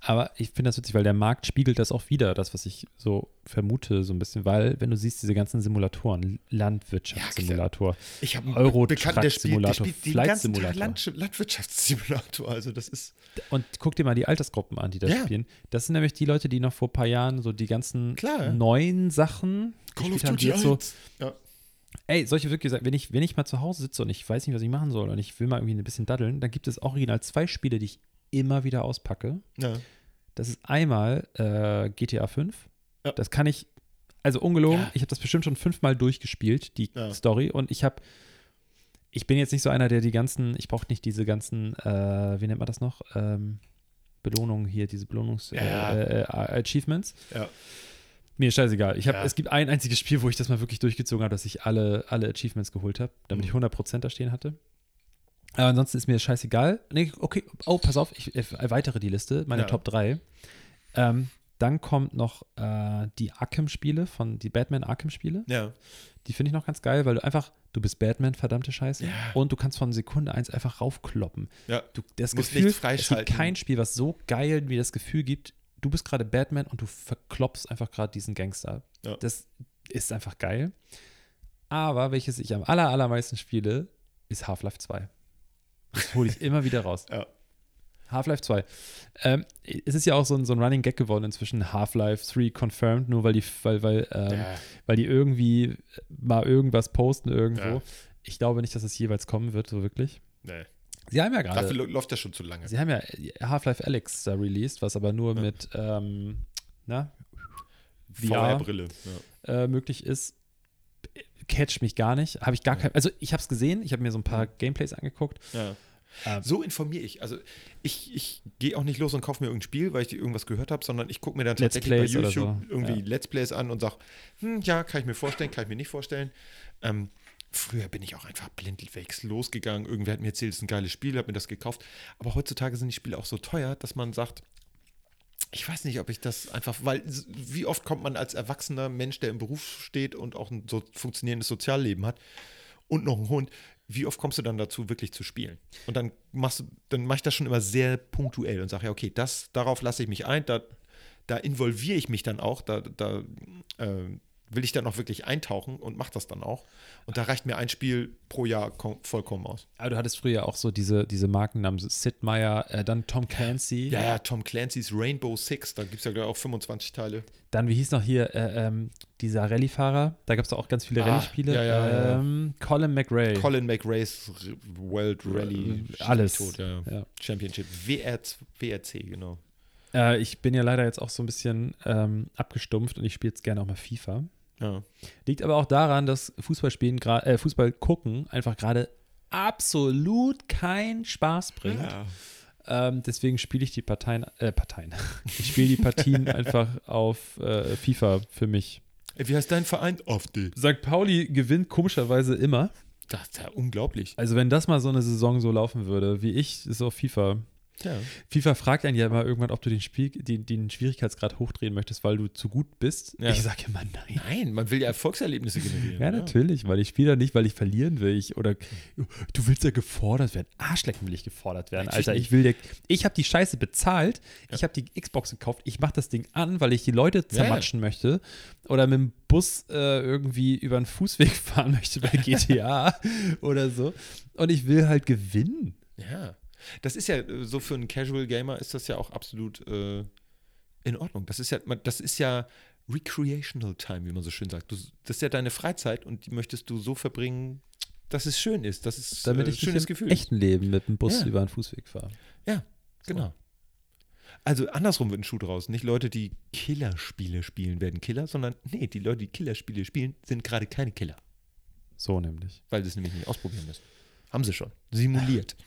Aber ich finde das witzig, weil der Markt spiegelt das auch wieder, das, was ich so vermute, so ein bisschen, weil, wenn du siehst, diese ganzen Simulatoren, Landwirtschaftssimulator, Ich habe einen Euro Bekannten, der spielt, der Truck spielt den Simulator, ganzen Tag Land Landwirtschaftssimulator. Also das ist und guck dir mal die Altersgruppen an, die das Ja. spielen. Das sind nämlich die Leute, die noch vor ein paar Jahren so die ganzen Klar. neuen Sachen gespielt haben, die jetzt so, Ja. ey, solche wirklich wenn ich, wenn ich mal zu Hause sitze und ich weiß nicht, was ich machen soll und ich will mal irgendwie ein bisschen daddeln, dann gibt es original zwei Spiele, die ich immer wieder auspacke. Ja. Das ist einmal äh, GTA 5. Ja. Das kann ich, also ungelogen, Ja. ich habe das bestimmt schon fünfmal durchgespielt, die. Story. Und ich habe, ich bin jetzt nicht so einer, der die ganzen, ich brauche nicht diese ganzen, äh, wie nennt man das noch? Ähm, Belohnungen hier, diese Belohnungs Ja. äh, äh. Ja. Mir ist scheißegal. Ich hab, Ja. Es gibt ein einziges Spiel, wo ich das mal wirklich durchgezogen habe, dass ich alle, alle Achievements geholt habe, damit Mhm. ich 100% da stehen hatte. Aber ansonsten ist mir das scheißegal. Nee, okay, oh, pass auf, ich erweitere die Liste, meine Ja. Top 3. Ähm, dann kommt noch äh, die Arkham-Spiele, von die Batman Arkham-Spiele. Ja. Die finde ich noch ganz geil, weil du einfach, du bist Batman, verdammte Scheiße. Ja. Und du kannst von Sekunde eins einfach raufkloppen. Ja. Du, das Musst Gefühl, nichts es freischalten. gibt kein Spiel, was so geil wie das Gefühl gibt, du bist gerade Batman und du verkloppst einfach gerade diesen Gangster. Ja. Das ist einfach geil. Aber welches ich am aller, allermeisten spiele, ist Half-Life 2. Das hole ich immer wieder raus. Ja. Half-Life 2. Ähm, es ist ja auch so ein, so ein Running Gag geworden inzwischen, Half-Life 3 confirmed, nur weil die, weil, weil, ähm, Ja. weil die irgendwie mal irgendwas posten irgendwo. Ja. Ich glaube nicht, dass es jeweils kommen wird, so wirklich. Nee. Sie haben ja gerade. Dafür läuft das schon zu lange. Sie haben ja Half-Life Alyx da released, was aber nur Ja. mit ähm, na. VR-Brille. Ja. äh, möglich ist. Catcht mich gar nicht. Habe ich gar Ja. kein. Also, ich habe es gesehen, ich habe mir so ein paar Gameplays angeguckt. Ja. Ähm, So informiere ich. Also ich, ich gehe auch nicht los und kaufe mir irgendein Spiel, weil ich irgendwas gehört habe, sondern ich gucke mir dann tatsächlich bei YouTube so. irgendwie Ja. Let's Plays an und sage, hm, ja, kann ich mir vorstellen, kann ich mir nicht vorstellen. Ähm, früher bin ich auch einfach blindwegs losgegangen. Irgendwer hat mir erzählt, es ist ein geiles Spiel, hat mir das gekauft. Aber heutzutage sind die Spiele auch so teuer, dass man sagt, ich weiß nicht, ob ich das einfach, weil wie oft kommt man als erwachsener Mensch, der im Beruf steht und auch ein so funktionierendes Sozialleben hat und noch einen Hund, wie oft kommst du dann dazu, wirklich zu spielen? Und dann machst du, dann mache ich das schon immer sehr punktuell und sage, ja, okay, das, darauf lasse ich mich ein, da, da involviere ich mich dann auch, da, da äh, will ich dann auch wirklich eintauchen und mache das dann auch. Und da reicht mir ein Spiel pro Jahr kom- vollkommen aus. aber du hattest früher auch so diese, diese Markennamen, Sid Meier, äh, dann Tom Clancy. Ja, ja, Tom Clancy's Rainbow Six, da gibt es ja glaube ich auch 25 Teile. Dann, wie hieß noch hier, äh, ähm, dieser Rallye-Fahrer? Da gab es auch ganz viele Ah, Rallye-Spiele. ja, ja, ja, ja. ähm, Colin McRae. Colin McRae's World Rally Äh, alles. Tot. Championship. WR, WRC, genau. Äh, ich bin ja leider jetzt auch so ein bisschen ähm, abgestumpft und ich spiele jetzt gerne auch mal FIFA. Ja. Liegt aber auch daran, dass Fußballspielen, äh, Fußball gucken einfach gerade absolut keinen Spaß bringt. Ähm, deswegen spiele ich die Parteien, äh, Parteien. Ich spiele die Partien einfach auf äh, FIFA für mich. Wie heißt dein Verein? Auf die. St. Pauli gewinnt komischerweise immer. Das ist ja unglaublich. Also wenn das mal so eine Saison so laufen würde, wie ich, ist auf FIFA. Ja. FIFA fragt einen ja immer irgendwann, ob du den, Spiel, den, den Schwierigkeitsgrad hochdrehen möchtest, weil du zu gut bist. Ja. Ich sage immer nein. Nein, man will ja Erfolgserlebnisse generieren. Ja, natürlich, weil ich spiele da nicht, weil ich verlieren will. Ich, oder du willst ja gefordert werden. Arschlecken will ich gefordert werden, Natürlich Alter. Ich will dir, ich habe die Scheiße bezahlt, ich habe die Xbox gekauft, ich mache das Ding an, weil ich die Leute zermatschen möchte oder mit dem Bus äh, irgendwie über einen Fußweg fahren möchte bei GTA oder so. Und ich will halt gewinnen. Ja. Das ist ja äh, so für einen Casual Gamer ist das ja auch absolut äh, in Ordnung. Das ist ja, das ist ja recreational time, wie man so schön sagt. Du, das ist ja deine Freizeit und die möchtest du so verbringen, dass es schön ist, dass es Damit äh, ich schönes nicht im Gefühl echten Leben mit dem Bus Ja. über einen Fußweg fahre. Ja, genau. Also andersrum wird ein Schuh draus. Nicht Leute, die Killerspiele spielen, werden Killer, sondern nee, die Leute, die Killerspiele spielen, sind gerade keine Killer, So nämlich. weil sie es nämlich nicht ausprobieren müssen. Haben sie schon. Simuliert.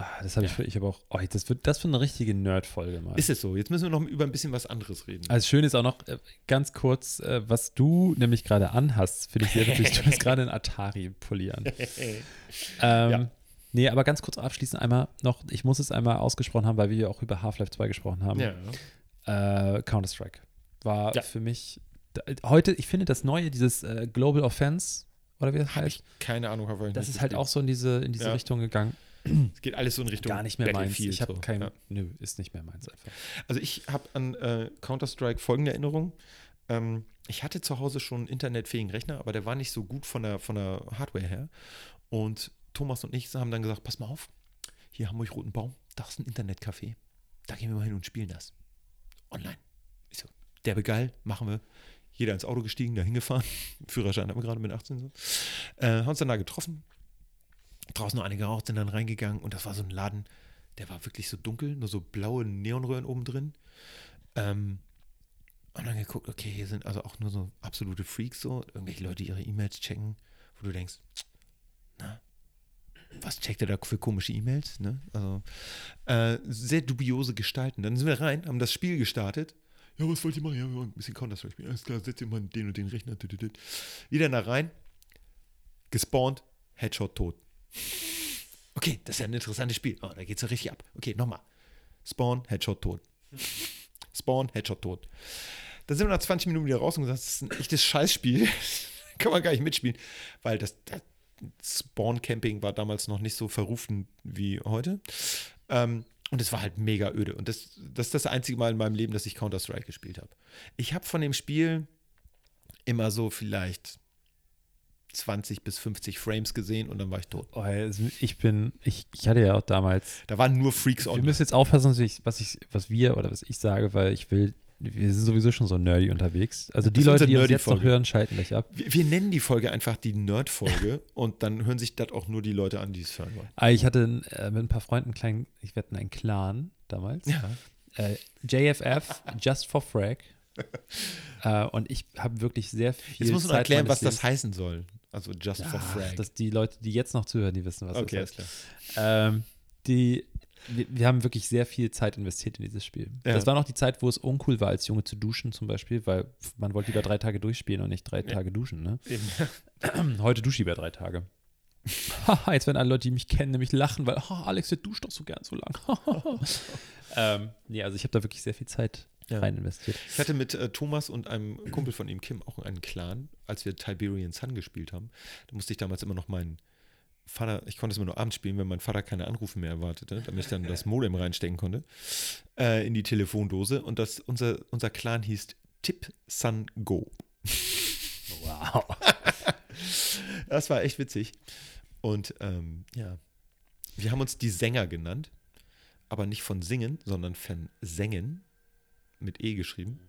Ah, das habe ich, für- ich habe auch, oh, das wird das für eine richtige Nerd-Folge mal. Ist es so? Jetzt müssen wir noch über ein bisschen was anderes reden. Also schön ist auch noch äh, ganz kurz, äh, was du nämlich gerade anhast, finde ich sehr witzig. Du hast gerade einen Atari-Pulli an. Ähm, Ja. Nee, aber ganz kurz abschließend einmal noch, ich muss es einmal ausgesprochen haben, weil wir ja auch über Half-Life 2 gesprochen haben. ja. Äh, Counter-Strike war Ja. für mich heute, ich finde das neue, dieses äh, Global Offense, oder wie das heißt, keine Ahnung, habe ich das ist halt auch so in diese, in diese Ja. Richtung gegangen. Es geht alles so in Richtung Gar nicht mehr meins. Ich habe so. kein, Ja. nö, ist nicht mehr meins einfach. Also ich habe an äh, Counter-Strike folgende Erinnerung. Ähm, ich hatte zu Hause schon einen internetfähigen Rechner, aber der war nicht so gut von der, von der Hardware her. Und Thomas und ich haben dann gesagt, pass mal auf, hier haben wir Roten Baum, da ist ein Internetcafé. Da gehen wir mal hin und spielen das. Online. Ich so, derbe geil, machen wir. Jeder ins Auto gestiegen, da hingefahren. Führerschein haben wir gerade mit 18 so. Äh, haben uns dann da getroffen. Draußen noch einige geraucht, sind dann reingegangen und das war so ein Laden, der war wirklich so dunkel, nur so blaue Neonröhren oben drin. Ähm, und dann geguckt, okay, hier sind also auch nur so absolute Freaks so, irgendwelche Leute, die ihre E-Mails checken, wo du denkst, na, was checkt ihr da für komische E-Mails? Ne? Also, äh, sehr dubiose Gestalten. Dann sind wir rein, haben das Spiel gestartet. Ja, was wollt ihr machen? Ja, wir wollen ein bisschen Counter-Strike spielen. Alles klar, setzt ihr mal den und den Rechner. Wieder da rein, gespawnt, Headshot tot. Okay, das ist ja ein interessantes Spiel. Oh, da geht's ja richtig ab. Okay, nochmal. Spawn, Headshot tot. Spawn, Headshot tot. Dann sind wir nach 20 Minuten wieder raus und gesagt, das ist ein echtes Scheißspiel. Kann man gar nicht mitspielen, weil das, das Spawn-Camping war damals noch nicht so verrufen wie heute. Ähm, und es war halt mega öde. Und das, das ist das einzige Mal in meinem Leben, dass ich Counter-Strike gespielt habe. Ich habe von dem Spiel immer so vielleicht 20 bis 50 Frames gesehen und dann war ich tot. Oh, also ich bin, ich, ich hatte ja auch damals Da waren nur Freaks Wir on. müssen jetzt aufpassen, was ich, was ich, was wir oder was ich sage, weil ich will, wir sind sowieso schon so nerdy unterwegs. Also die Leute, die uns jetzt noch hören, schalten gleich ab. Wir, wir nennen die Folge einfach die Nerd-Folge und dann hören sich das auch nur die Leute an, die es hören wollen. Ah, Ich hatte äh, mit ein paar Freunden einen kleinen, ich wette, einen Clan damals. Ja. Äh, JFF, Just for Frag. äh, und ich habe wirklich sehr viel. Jetzt muss man erklären, was das Lebens- heißen soll. Also just for Ach, frag. Dass die Leute, die jetzt noch zuhören, die wissen, was okay, das alles heißt. klar. Ähm, die, wir, wir haben wirklich sehr viel Zeit investiert in dieses Spiel. Ja. Das war noch die Zeit, wo es uncool war, als Junge zu duschen zum Beispiel, weil man wollte lieber drei Tage durchspielen und nicht drei Tage duschen. Ne? Heute dusche ich lieber drei Tage. Haha, Jetzt werden alle Leute, die mich kennen, nämlich lachen, weil "Ha, Alex, der duscht doch so gern so lang. ähm, nee, also ich habe da wirklich sehr viel Zeit Ja. rein investiert. Ich hatte mit äh, Thomas und einem Kumpel von ihm, Kim, auch einen Clan, als wir Tiberian Sun gespielt haben. Da musste ich damals immer noch meinen Vater, ich konnte es immer nur abends spielen, wenn mein Vater keine Anrufe mehr erwartete, damit ich dann das Modem reinstecken konnte, äh, in die Telefondose. Und das, unser, unser Clan hieß Tip Sun Go. Wow. Das war echt witzig. Und ähm, ja, wir haben uns die Sänger genannt, aber nicht von Singen, sondern von Sängen mit E geschrieben.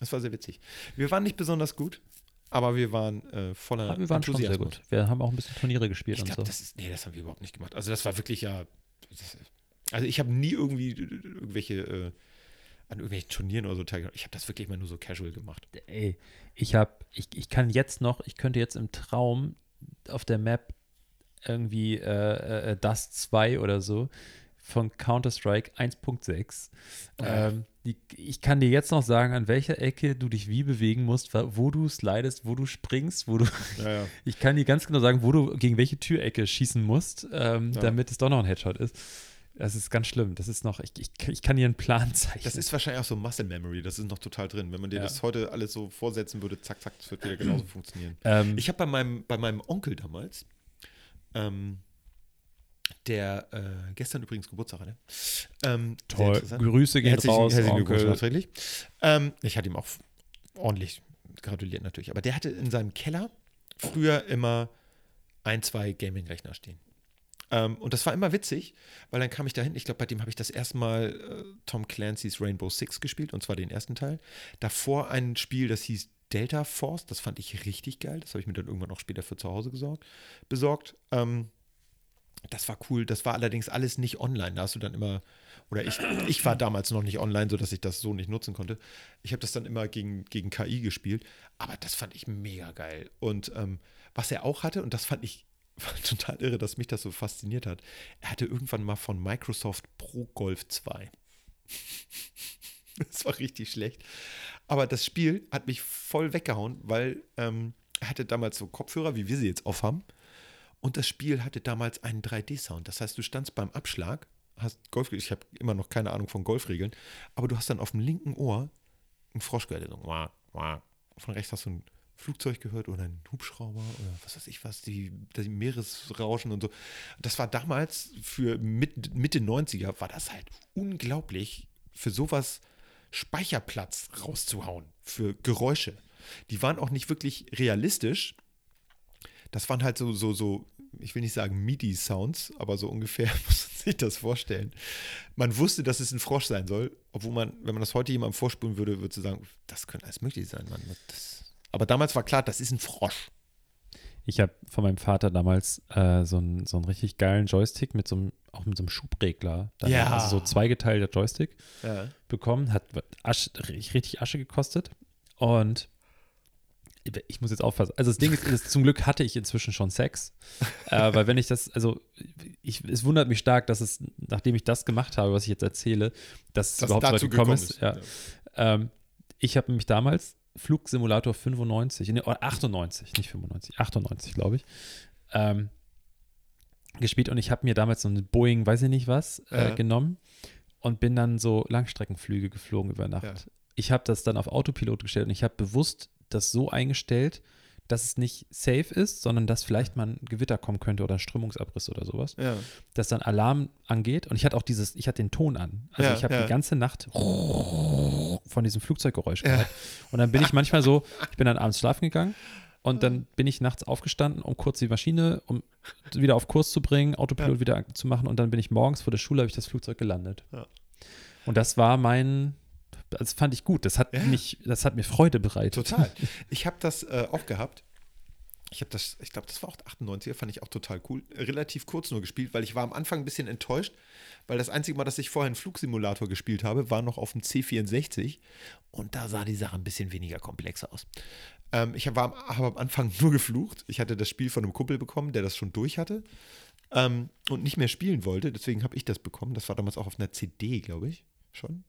Das war sehr witzig. Wir waren nicht besonders gut, aber wir waren äh, voller Aber wir waren schon sehr gut. Wir haben auch ein bisschen Turniere gespielt Ich und glaube, so. das ist, nee, das haben wir überhaupt nicht gemacht. Also das war wirklich ja, das, also ich habe nie irgendwie irgendwelche, äh, an irgendwelchen Turnieren oder so teilgenommen. Ich habe das wirklich immer nur so casual gemacht. Ey, ich habe, ich, ich kann jetzt noch, ich könnte jetzt im Traum auf der Map irgendwie äh, äh, Dust 2 oder so von Counter-Strike 1.6. Ja. Ähm, ich kann dir jetzt noch sagen, an welcher Ecke du dich wie bewegen musst, wo du slidest, wo du springst, wo du. Ja, ja. Ich kann dir ganz genau sagen, wo du gegen welche Türecke schießen musst, ähm, damit es doch noch ein Headshot ist. Das ist ganz schlimm. Das ist noch, ich, ich, ich kann dir einen Plan zeichnen. Das ist wahrscheinlich auch so Muscle Memory, das ist noch total drin. Wenn man dir Ja. das heute alles so vorsetzen würde, zack, zack, das wird wieder genauso funktionieren. ähm, Ich habe bei meinem, bei meinem Onkel damals, ähm, der äh, gestern übrigens Geburtstag hatte. Ähm, sehr toll. Grüße gehen Herzlichen, raus, herzlichen Glückwunsch nachträglich. Ähm, ich hatte ihm auch ordentlich gratuliert natürlich. Aber der hatte in seinem Keller früher immer ein, zwei Gaming-Rechner stehen. Ähm, und das war immer witzig, weil dann kam ich dahin. Ich glaube, bei dem habe ich das erste Mal äh, Tom Clancy's Rainbow Six gespielt, und zwar den ersten Teil. Davor ein Spiel, das hieß Delta Force. Das fand ich richtig geil. Das habe ich mir dann irgendwann auch später für zu Hause gesorgt, besorgt. Ähm, das war cool. Das war allerdings alles nicht online. Da hast du dann immer, oder ich, ich war damals noch nicht online, sodass ich das so nicht nutzen konnte. Ich habe das dann immer gegen, gegen KI gespielt. Aber das fand ich mega geil. Und ähm, was er auch hatte, und das fand ich total irre, dass mich das so fasziniert hat, er hatte irgendwann mal von Microsoft Pro Golf 2. das war richtig schlecht. Aber das Spiel hat mich voll weggehauen, weil ähm, er hatte damals so Kopfhörer, wie wir sie jetzt aufhaben. Und das Spiel hatte damals einen 3D-Sound. Das heißt, du standst beim Abschlag, hast Golf, ich habe immer noch keine Ahnung von Golfregeln, aber du hast dann auf dem linken Ohr einen Frosch gehört, so, wah, wah. Von rechts hast du ein Flugzeug gehört oder ein Hubschrauber oder was weiß ich was, die, die Meeresrauschen und so. Das war damals für Mitte, Mitte 90er, war das halt unglaublich, für sowas Speicherplatz rauszuhauen, für Geräusche. Die waren auch nicht wirklich realistisch. Das waren halt so, so, so, ich will nicht sagen MIDI-Sounds, aber so ungefähr muss man sich das vorstellen. Man wusste, dass es ein Frosch sein soll, obwohl man, wenn man das heute jemandem vorspulen würde, würde sagen, das könnte alles möglich sein, Mann. Das, aber damals war klar, das ist ein Frosch. Ich habe von meinem Vater damals äh, so, einen, so einen richtig geilen Joystick mit so einem, auch mit so einem Schubregler. Dann, Ja. Also so zweigeteilter Joystick Ja. bekommen. Hat Asche, richtig Asche gekostet. Und ich muss jetzt aufpassen. Also das Ding ist, ist zum Glück hatte ich inzwischen schon Sex. äh, weil wenn ich das, also ich, es wundert mich stark, dass es, nachdem ich das gemacht habe, was ich jetzt erzähle, dass es Das überhaupt so dazu gekommen gekommen ist. ist. Ja. Ähm, ich habe nämlich damals Flugsimulator 95, nee, oder 98, nicht 95, 98, glaube ich, ähm, gespielt und ich habe mir damals so eine Boeing, weiß ich nicht was, äh, Ja. genommen und bin dann so Langstreckenflüge geflogen über Nacht. Ja. Ich habe das dann auf Autopilot gestellt und ich habe bewusst das so eingestellt, dass es nicht safe ist, sondern dass vielleicht mal ein Gewitter kommen könnte oder ein Strömungsabriss oder sowas Ja. dass dann Alarm angeht und ich hatte auch dieses, ich hatte den Ton an. Also Ja, ich habe ja. die ganze Nacht von diesem Flugzeuggeräusch gehört. Und dann bin ich manchmal so, ich bin dann abends schlafen gegangen und dann bin ich nachts aufgestanden, um kurz die Maschine, um wieder auf Kurs zu bringen, Autopilot wieder zu machen und dann bin ich morgens vor der Schule, habe ich das Flugzeug gelandet. Und das war mein, das fand ich gut. Das hat Ja. mich, das hat mir Freude bereitet. Total. Ich habe das äh, auch gehabt. Ich habe das, ich glaube, das war auch 98er, fand ich auch total cool. Relativ kurz nur gespielt, weil ich war am Anfang ein bisschen enttäuscht, weil das einzige Mal, dass ich vorher einen Flugsimulator gespielt habe, war noch auf dem C64 und da sah die Sache ein bisschen weniger komplex aus. Ähm, ich habe am, hab am Anfang nur geflucht. Ich hatte das Spiel von einem Kumpel bekommen, der das schon durch hatte ähm, und nicht mehr spielen wollte. Deswegen habe ich das bekommen. Das war damals auch auf einer CD, glaube ich, schon.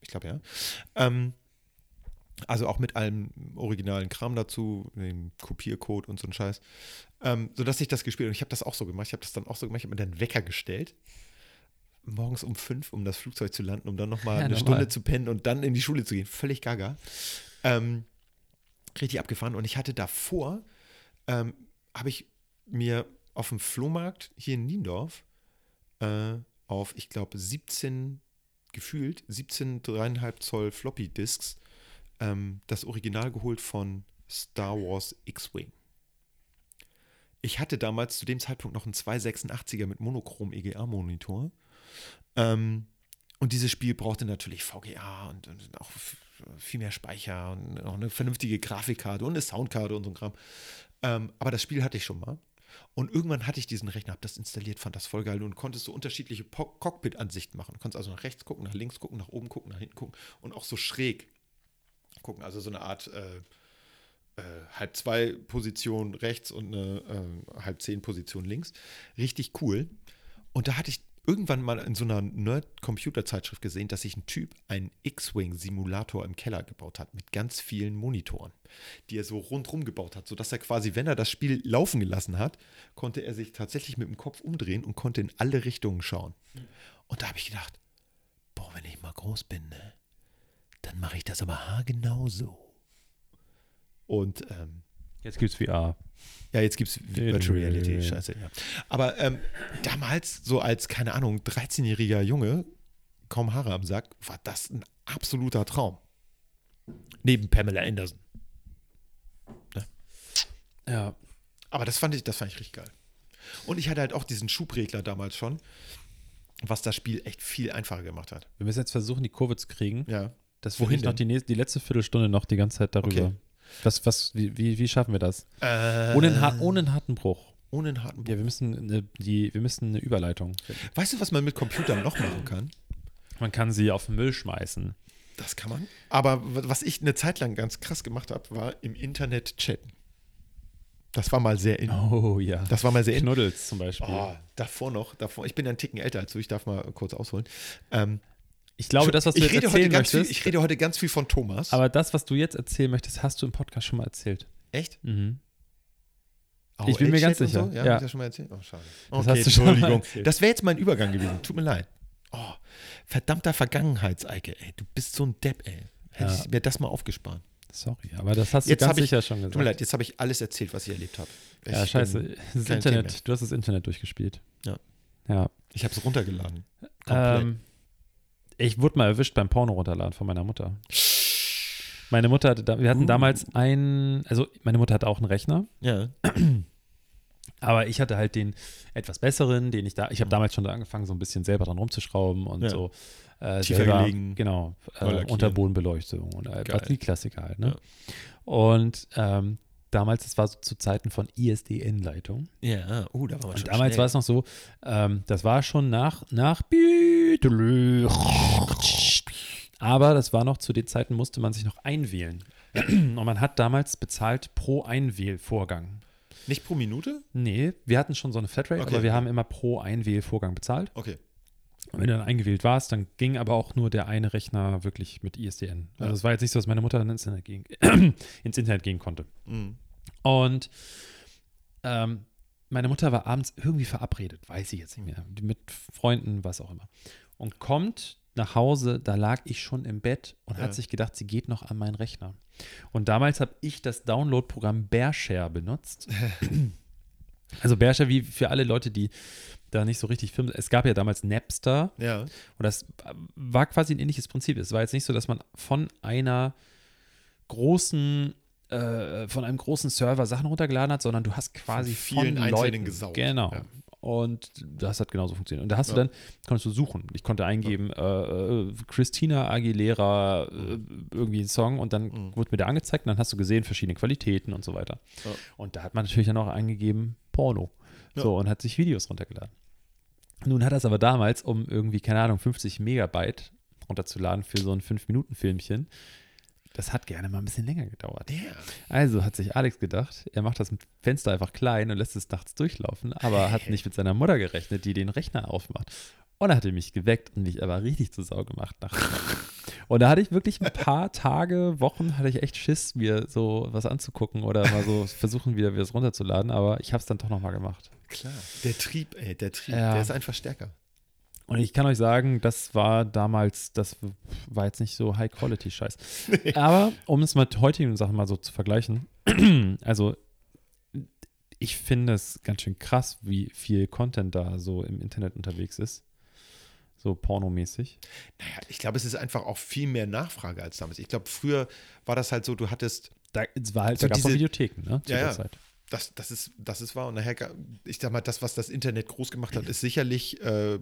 Ich glaube ja. Ähm, also auch mit allem originalen Kram dazu, dem Kopiercode und so ein Scheiß. Ähm, sodass ich das gespielt habe. Und ich habe das auch so gemacht. Ich habe das dann auch so gemacht. Ich habe mir dann Wecker gestellt. Morgens um fünf, um das Flugzeug zu landen, um dann nochmal Ja, eine normal. Stunde zu pennen und dann in die Schule zu gehen. Völlig gaga. Ähm, richtig abgefahren. Und ich hatte davor, ähm, habe ich mir auf dem Flohmarkt hier in Niendorf äh, auf, ich glaube, 17, gefühlt 17 dreieinhalb Zoll Floppy-Disks ähm, das Original geholt von Star Wars X-Wing. Ich hatte damals zu dem Zeitpunkt noch einen 286er mit monochrom EGA-Monitor. Ähm, und dieses Spiel brauchte natürlich VGA und, und auch viel mehr Speicher und auch eine vernünftige Grafikkarte und eine Soundkarte und so ein Kram. Ähm, aber das Spiel hatte ich schon mal. Und irgendwann hatte ich diesen Rechner, habe das installiert, fand das voll geil und konntest so unterschiedliche Cockpit-Ansichten machen. Du konntest also nach rechts gucken, nach links gucken, nach oben gucken, nach hinten gucken und auch so schräg gucken. Also so eine Art äh, äh, halb zwei Position rechts und eine äh, halb zehn Position links. Richtig cool. Und da hatte ich irgendwann mal in so einer Nerd-Computer-Zeitschrift gesehen, dass sich ein Typ einen X-Wing-Simulator im Keller gebaut hat mit ganz vielen Monitoren, die er so rundrum gebaut hat, sodass er quasi, wenn er das Spiel laufen gelassen hat, konnte er sich tatsächlich mit dem Kopf umdrehen und konnte in alle Richtungen schauen. Und da habe ich gedacht, boah, wenn ich mal groß bin, ne, dann mache ich das aber haargenau so. Und ähm, Jetzt gibt's VR. Ja, jetzt gibt es Virtual Reality, scheiße, ja. Aber ähm, damals, so als, keine Ahnung, 13-jähriger Junge, kaum Haare am Sack, war das ein absoluter Traum. Neben Pamela Anderson. Ja. Aber das fand ich, das fand ich richtig geil. Und ich hatte halt auch diesen Schubregler damals schon, was das Spiel echt viel einfacher gemacht hat. Wir müssen jetzt versuchen, die Kurve zu kriegen. Ja. Das Wohin Wohin noch die, nächste, die letzte Viertelstunde noch die ganze Zeit darüber. Okay. Was, was, wie, wie, wie schaffen wir das? Äh, Ohne, einen, har- ohne einen harten Bruch. ohne einen harten Bruch. Ja, wir müssen eine, die, wir müssen eine Überleitung. finden. Weißt du, was man mit Computern noch machen kann? Man kann sie auf den Müll schmeißen. Das kann man. Aber was ich eine Zeit lang ganz krass gemacht habe, war im Internet chatten. Das war mal sehr in. Oh ja. Das war mal sehr in. Knuddels zum Beispiel. Oh, davor noch, davor. Ich bin ja einen Ticken älter als du, ich darf mal kurz ausholen. Ähm, ich glaube, das, was du ich jetzt erzählen ganz viel, möchtest, Ich rede heute ganz viel von Thomas. aber das, was du jetzt erzählen möchtest, hast du im Podcast schon mal erzählt. Echt? Mhm. Ich bin mir ganz sicher, So? Ja, ja. hab ich das schon mal erzählt? Oh, schade. Das Okay, hast du schon mal Entschuldigung. Das wäre jetzt mein Übergang gewesen. Tut mir leid. Oh, verdammter Vergangenheitseike, ey. Du bist so ein Depp, ey. Hätte Ja. ich mir das mal aufgespart. Sorry, aber das hast du Jetzt ganz ich- sicher schon gesagt. Tut mir leid, jetzt habe ich alles erzählt, was ich erlebt habe. Ja, scheiße. Das Internet, du hast das Internet durchgespielt. Ja. Ja. Ich habe es runtergeladen. Komplett. Ähm, ich wurde mal erwischt beim Porno runterladen von meiner Mutter. Meine Mutter hatte, da, wir hatten Uh. damals einen, also meine Mutter hatte auch einen Rechner, ja. aber ich hatte halt den etwas besseren, den ich da, ich habe damals schon da angefangen, so ein bisschen selber dran rumzuschrauben und Ja. so. Äh, Tiefer selber, gelegen, Genau, äh. Unterbodenbeleuchtung und äh, was die Klassiker halt, ne? Und ähm, damals, das war so zu Zeiten von ISDN-Leitung. Ja, uh, da war man Und schon damals schnell. war es noch so, ähm, das war schon nach, nach aber das war noch zu den Zeiten, musste man sich noch einwählen. Und man hat damals bezahlt pro Einwählvorgang. Nicht pro Minute? Nee, wir hatten schon so eine Flatrate, Okay, aber wir haben immer pro Einwählvorgang bezahlt. Okay. Und wenn du dann eingewählt warst, dann ging aber auch nur der eine Rechner wirklich mit ISDN. Also es war jetzt nicht so, dass meine Mutter dann ins Internet gehen, ins Internet gehen konnte. Mhm. Und ähm, meine Mutter war abends irgendwie verabredet, weiß ich jetzt nicht mehr, mit Freunden, was auch immer. Und kommt nach Hause, da lag ich schon im Bett und Ja. hat sich gedacht, sie geht noch an meinen Rechner. Und damals habe ich das Download-Programm Bearshare benutzt. also Bearshare, wie für alle Leute, die da nicht so richtig filmen. Es gab ja damals Napster Ja. und das war quasi ein ähnliches Prinzip. Es war jetzt nicht so, dass man von einer großen, äh, von einem großen Server Sachen runtergeladen hat, sondern du hast quasi Von vielen von einzelnen Leuten, gesaugt. Genau. Ja. Und das hat genauso funktioniert. Und da hast du Ja. dann, konntest du suchen. Ich konnte eingeben, äh, äh, Christina Aguilera, äh, irgendwie einen Song und dann Mhm. wurde mir der angezeigt und dann hast du gesehen, verschiedene Qualitäten und so weiter. Ja. Und da hat man natürlich dann auch eingegeben, Porno. Ja. So, und hat sich Videos runtergeladen. Nun hat das aber damals, um irgendwie, keine Ahnung, 50 Megabyte runterzuladen für so ein 5-Minuten-Filmchen, das hat gerne mal ein bisschen länger gedauert. Der. Also hat sich Alex gedacht, er macht das Fenster einfach klein und lässt es nachts durchlaufen, aber hat nicht mit seiner Mutter gerechnet, die den Rechner aufmacht. Und er hatte mich geweckt und mich aber richtig zu Sau gemacht. Und da hatte ich wirklich ein paar Tage, Wochen, hatte ich echt Schiss, mir so was anzugucken oder mal so versuchen, wieder das runterzuladen, aber ich habe es dann doch nochmal gemacht. Klar. Der Trieb, ey, der Trieb, Ja. der ist ein Verstärker. Und ich kann euch sagen, das war damals, das war jetzt nicht so High-Quality-Scheiß. Aber um es mit heutigen Sachen mal so zu vergleichen, also ich finde es ganz schön krass, wie viel Content da so im Internet unterwegs ist. So pornomäßig. Naja, ich glaube, es ist einfach auch viel mehr Nachfrage als damals. Ich glaube, früher war das halt so, du hattest, Da, es war halt, So da gab es auch diese- Videotheken, ne? Zu Ja, der. Zeit. das, das, ist, das ist wahr. Und nachher, ich sag mal, das, was das Internet groß gemacht hat, ist sicherlich äh,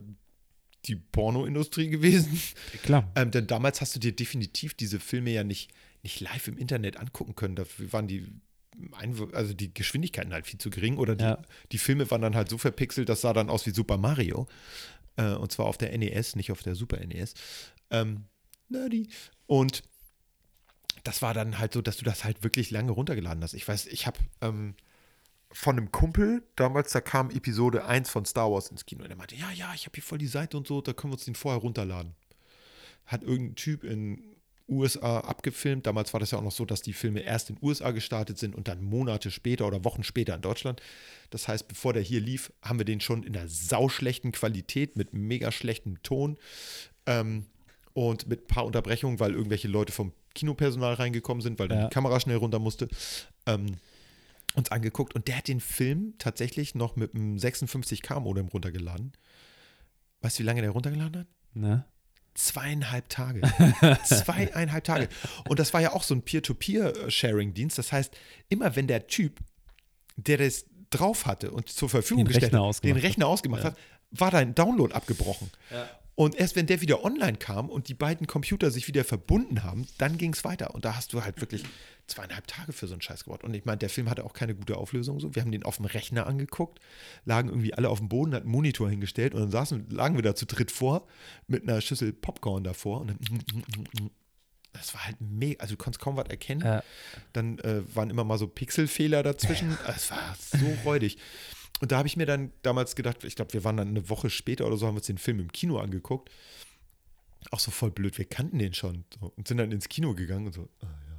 die Pornoindustrie gewesen. Klar. Ähm, denn damals hast du dir definitiv diese Filme ja nicht, nicht live im Internet angucken können. Dafür waren die, Einw also die Geschwindigkeiten halt viel zu gering oder die, Ja. die Filme waren dann halt so verpixelt, das sah dann aus wie Super Mario. Äh, und zwar auf der NES, nicht auf der Super NES. Ähm, nerdy. Und das war dann halt so, dass du das halt wirklich lange runtergeladen hast. Ich weiß, ich habe ähm, von einem Kumpel, damals, da kam Episode 1 von Star Wars ins Kino und er meinte, ja, ja, ich habe hier voll die Seite und so, da können wir uns den vorher runterladen. Hat irgendein Typ in USA abgefilmt. Damals war das ja auch noch so, dass die Filme erst in USA gestartet sind und dann Monate später oder Wochen später in Deutschland. Das heißt, bevor der hier lief, haben wir den schon in einer sauschlechten Qualität mit mega schlechtem Ton ähm, und mit ein paar Unterbrechungen, weil irgendwelche Leute vom Kinopersonal reingekommen sind, weil dann Ja. die Kamera schnell runter musste. Ähm, uns angeguckt und der hat den Film tatsächlich noch mit einem 56K-Modem runtergeladen. Weißt du, wie lange der runtergeladen hat? Ne? Zweieinhalb Tage. Zweieinhalb Tage. Und das war ja auch so ein Peer-to-Peer-Sharing-Dienst. Das heißt, immer wenn der Typ, der das drauf hatte und zur Verfügung Den gestellt Rechner hat, ausgemacht den. Rechner ausgemacht Ja. hat, war dein Download abgebrochen. Und erst wenn der wieder online kam und die beiden Computer sich wieder verbunden haben, dann ging es weiter. Und da hast du halt wirklich zweieinhalb Tage für so einen Scheiß gebraucht. Und ich meine, der Film hatte auch keine gute Auflösung. So. Wir haben den auf dem Rechner angeguckt, lagen irgendwie alle auf dem Boden, hatten einen Monitor hingestellt und dann saßen, lagen wir da zu dritt vor mit einer Schüssel Popcorn davor. Und dann, das war halt mega, also du konntest kaum was erkennen. Ja. Dann äh, waren immer mal so Pixelfehler dazwischen. Es war so räudig. Und da habe ich mir dann damals gedacht, ich glaube, wir waren dann eine Woche später oder so, haben wir uns den Film im Kino angeguckt. Auch so voll blöd, wir kannten den schon so, und sind dann ins Kino gegangen und so, ah ja.